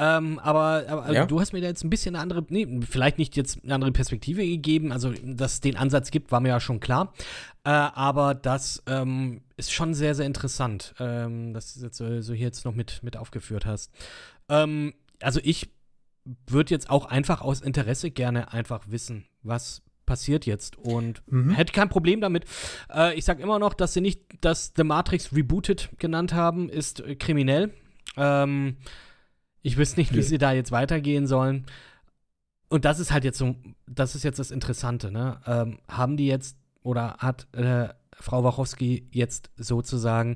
Ähm, aber, aber also ja. du hast mir da jetzt ein bisschen eine andere, nee, vielleicht nicht jetzt eine andere Perspektive gegeben. Also, dass es den Ansatz gibt, war mir ja schon klar. Äh, aber das ähm, ist schon sehr, sehr interessant, ähm, dass du jetzt so, so, hier jetzt noch mit, mit aufgeführt hast. Ähm, also, ich würde jetzt auch einfach aus Interesse gerne einfach wissen, was passiert jetzt und mhm. hätte kein Problem damit. Äh, ich sage immer noch, dass sie nicht das The Matrix Rebooted genannt haben, ist äh, kriminell. Ähm, ich wüsste nicht, wie nee. sie da jetzt weitergehen sollen. Und das ist halt jetzt so, das ist jetzt das Interessante, ne? Ähm, haben die jetzt oder hat äh, Frau Wachowski jetzt sozusagen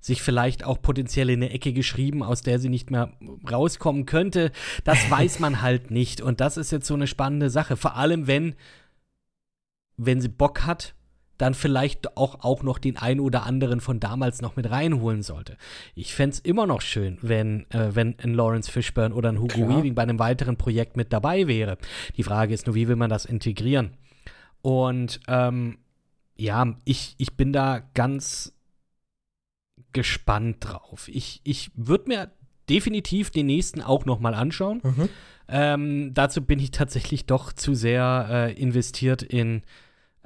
sich vielleicht auch potenziell in eine Ecke geschrieben, aus der sie nicht mehr rauskommen könnte. Das weiß man halt nicht. Und das ist jetzt so eine spannende Sache. Vor allem, wenn, wenn sie Bock hat, dann vielleicht auch, auch noch den einen oder anderen von damals noch mit reinholen sollte. Ich fände es immer noch schön, wenn, äh, wenn ein Lawrence Fishburne oder ein Hugo Klar. Weaving bei einem weiteren Projekt mit dabei wäre. Die Frage ist nur, wie will man das integrieren? Und ähm, ja, ich, ich bin da ganz gespannt drauf. Ich, ich würde mir definitiv den nächsten auch noch mal anschauen. Mhm. Ähm, dazu bin ich tatsächlich doch zu sehr äh, investiert in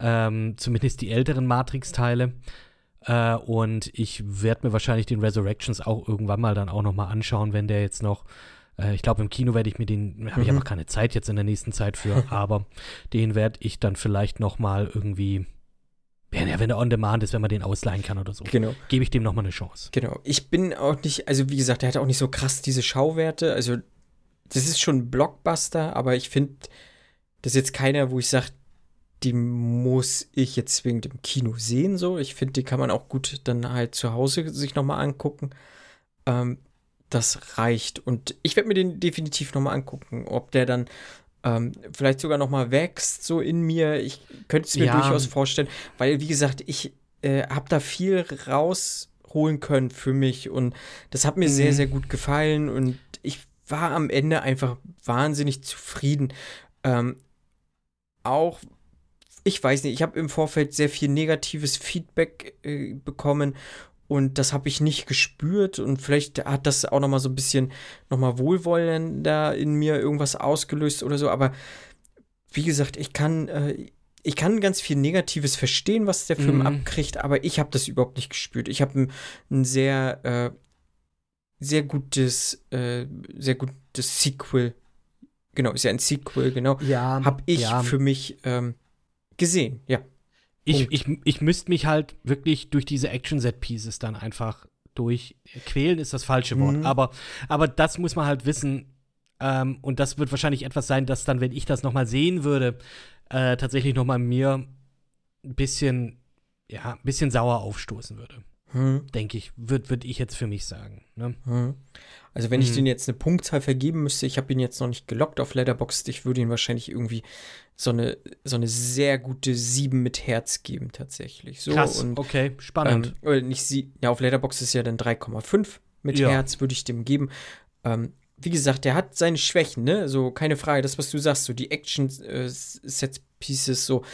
ähm, zumindest die älteren Matrix-Teile. Äh, und ich werde mir wahrscheinlich den Resurrections auch irgendwann mal dann auch noch mal anschauen, wenn der jetzt noch äh, ich glaube, im Kino werde ich mir den, habe ich mhm. aber keine Zeit jetzt in der nächsten Zeit für, aber den werde ich dann vielleicht noch mal irgendwie ja, wenn er on demand ist, wenn man den ausleihen kann oder so. Genau. Gebe ich dem nochmal eine Chance. Genau. Ich bin auch nicht, also wie gesagt, der hat auch nicht so krass diese Schauwerte. Also, das ist schon ein Blockbuster, aber ich finde, das ist jetzt keiner, wo ich sage, die muss ich jetzt zwingend im Kino sehen, so. Ich finde, die kann man auch gut dann halt zu Hause sich nochmal angucken. Ähm, das reicht. Und ich werde mir den definitiv nochmal angucken, ob der dann ähm, vielleicht sogar noch mal wächst so in mir. Ich könnte es mir ja. durchaus vorstellen, weil wie gesagt, ich äh, habe da viel rausholen können für mich und das hat mir mhm. sehr, sehr gut gefallen und ich war am Ende einfach wahnsinnig zufrieden. Ähm, auch ich weiß nicht, ich habe im Vorfeld sehr viel negatives Feedback äh, bekommen und das habe ich nicht gespürt und vielleicht hat das auch noch mal so ein bisschen noch mal wohlwollender in mir irgendwas ausgelöst oder so, aber wie gesagt, ich kann äh, ich kann ganz viel Negatives verstehen, was der Film mhm. abkriegt, aber ich habe das überhaupt nicht gespürt. Ich habe ein, ein, sehr äh, sehr gutes äh, sehr gutes Sequel genau ist ja ein Sequel genau ja habe ich ja. für mich ähm, gesehen ja ich, ich, ich müsste mich halt wirklich durch diese Action-Set-Pieces dann einfach durchquälen, ist das falsche Wort. Mhm. Aber, aber das muss man halt wissen. Ähm, und das wird wahrscheinlich etwas sein, das dann, wenn ich das noch mal sehen würde, äh, tatsächlich noch mal mir ein bisschen, ja, ein bisschen sauer aufstoßen würde. Hm. Denke ich, würde würd ich jetzt für mich sagen. Ne? Hm. Also wenn hm. ich den jetzt eine Punktzahl vergeben müsste, ich habe ihn jetzt noch nicht gelockt auf Letterboxd, ich würde ihn wahrscheinlich irgendwie so eine, so eine sehr gute 7 mit Herz geben, tatsächlich. So, Krass, und, okay, spannend. Ähm, oder nicht sie, ja, auf Letterbox ist ja dann 3,5 mit ja. Herz, würde ich dem geben. Ähm, wie gesagt, der hat seine Schwächen, ne? So, keine Frage, das, was du sagst, so die Action-Set-Pieces, äh, so,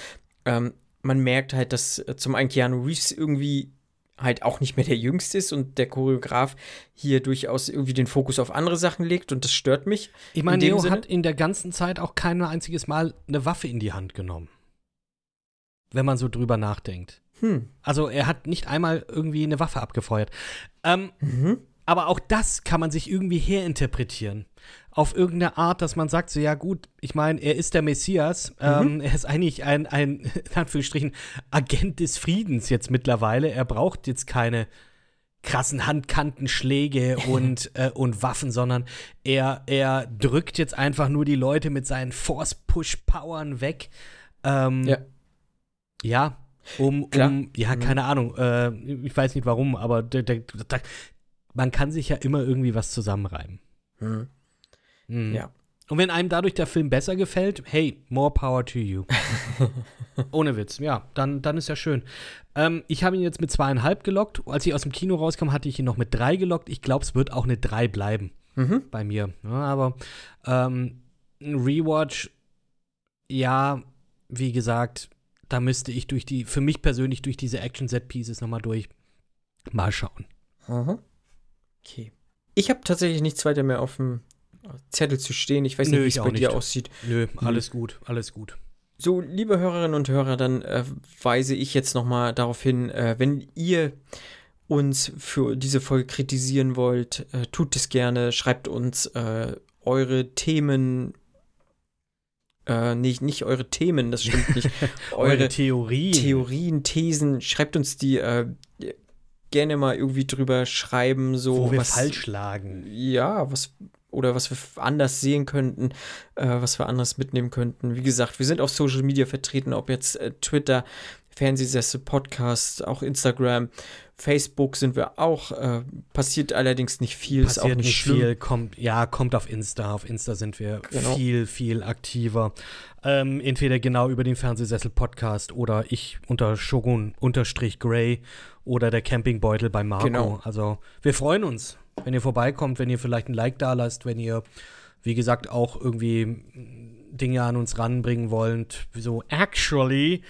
ähm, man merkt halt, dass äh, zum einen Keanu Reeves irgendwie halt auch nicht mehr der Jüngste ist und der Choreograf hier durchaus irgendwie den Fokus auf andere Sachen legt und das stört mich. Ich meine, Neo Sinne. hat in der ganzen Zeit auch kein einziges Mal eine Waffe in die Hand genommen. Wenn man so drüber nachdenkt. Hm. Also er hat nicht einmal irgendwie eine Waffe abgefeuert. Ähm, mhm. Aber auch das kann man sich irgendwie herinterpretieren auf irgendeine Art, dass man sagt, so ja gut, ich meine, er ist der Messias, mhm. ähm, er ist eigentlich ein, ein, in Anführungsstrichen, Agent des Friedens jetzt mittlerweile. Er braucht jetzt keine krassen Handkantenschläge und, äh, und Waffen, sondern er, er drückt jetzt einfach nur die Leute mit seinen Force-Push-Powern weg. Ähm, ja. Ja, um, um ja, mhm. keine Ahnung, äh, ich weiß nicht warum, aber man kann sich ja immer irgendwie was zusammenreimen. Mhm. Mhm. Ja. Und wenn einem dadurch der Film besser gefällt, hey, more power to you. Ohne Witz, ja, dann, dann ist ja schön. Ähm, ich habe ihn jetzt mit zweieinhalb gelockt. Als ich aus dem Kino rauskam, hatte ich ihn noch mit drei gelockt. Ich glaube, es wird auch eine drei bleiben mhm. bei mir. Ja, aber ähm, ein Rewatch, ja, wie gesagt, da müsste ich durch die, für mich persönlich durch diese Action-Set-Pieces nochmal durch. Mal schauen. Mhm. Okay. Ich habe tatsächlich nichts weiter mehr auf dem Zettel zu stehen. Ich weiß Nö, nicht, wie es bei dir aussieht. Nö, hm. alles hm. gut, alles gut. So, liebe Hörerinnen und Hörer, dann äh, weise ich jetzt noch mal darauf hin, äh, wenn ihr uns für diese Folge kritisieren wollt, äh, tut es gerne, schreibt uns äh, eure Themen, äh, nicht, nicht eure Themen, das stimmt nicht, eure, eure Theorien. Theorien, Thesen, schreibt uns die äh, gerne mal irgendwie drüber schreiben, so wo wir was, falsch lagen. Ja, was oder was wir anders sehen könnten, äh, was wir anders mitnehmen könnten. Wie gesagt, wir sind auf Social Media vertreten, ob jetzt äh, Twitter, Fernsehsessel, Podcast, auch Instagram, Facebook sind wir auch. Äh, passiert allerdings nicht viel. Passiert ist auch nicht, nicht viel. Kommt, ja, kommt auf Insta. Auf Insta sind wir genau. viel, viel aktiver. Ähm, entweder genau über den Fernsehsessel Podcast oder ich unter Shogun unterstrich Gray oder der Campingbeutel bei Marco. Genau. Also wir freuen uns, wenn ihr vorbeikommt, wenn ihr vielleicht ein Like da lasst, wenn ihr, wie gesagt, auch irgendwie Dinge an uns ranbringen wollt. So, actually,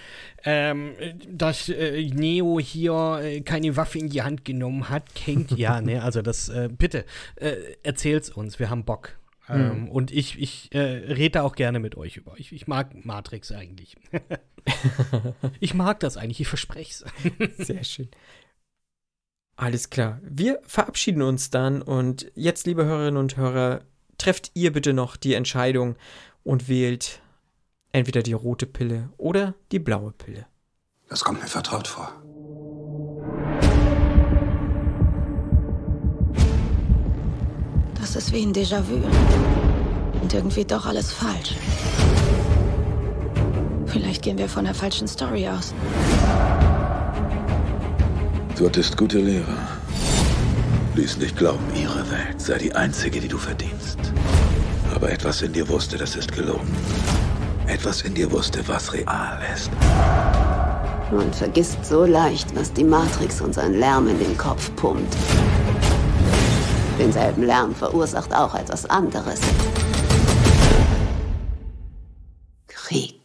ähm, dass äh, Neo hier äh, keine Waffe in die Hand genommen hat, kennt ja, ne, also das, äh, bitte, äh, erzählt's uns, wir haben Bock. Ähm, mhm. Und ich, ich äh, rede auch gerne mit euch über. Ich, ich mag Matrix eigentlich. ich mag das eigentlich, ich verspreche es. Sehr schön. Alles klar. Wir verabschieden uns dann und jetzt, liebe Hörerinnen und Hörer, trefft ihr bitte noch die Entscheidung und wählt entweder die rote Pille oder die blaue Pille. Das kommt mir vertraut vor. Das ist wie ein Déjà-vu. Und irgendwie doch alles falsch. Vielleicht gehen wir von der falschen Story aus. Du hattest gute Lehrer. Ließ nicht glauben, ihre Welt sei die einzige, die du verdienst. Aber etwas in dir wusste, das ist gelogen. Etwas in dir wusste, was real ist. Man vergisst so leicht, was die Matrix uns an Lärm in den Kopf pumpt. Denselben Lärm verursacht auch etwas anderes. Krieg.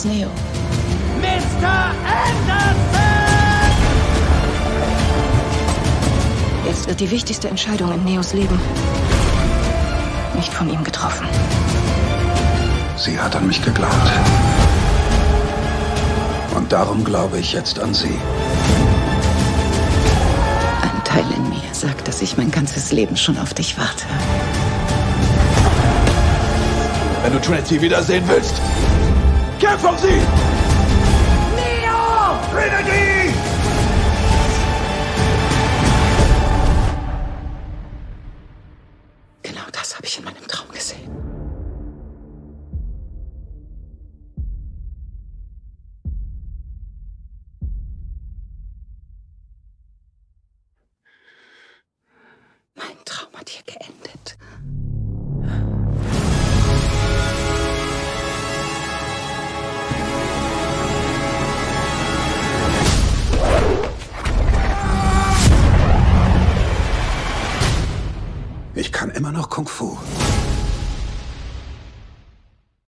Aus Neo? Mr. Anderson! Jetzt wird die wichtigste Entscheidung in Neos Leben nicht von ihm getroffen. Sie hat an mich geglaubt. Und darum glaube ich jetzt an Sie. Ein Teil in mir sagt, dass ich mein ganzes Leben schon auf dich warte. Wenn du Trinity wiedersehen willst, kämpf um sie! Neo! Trinity!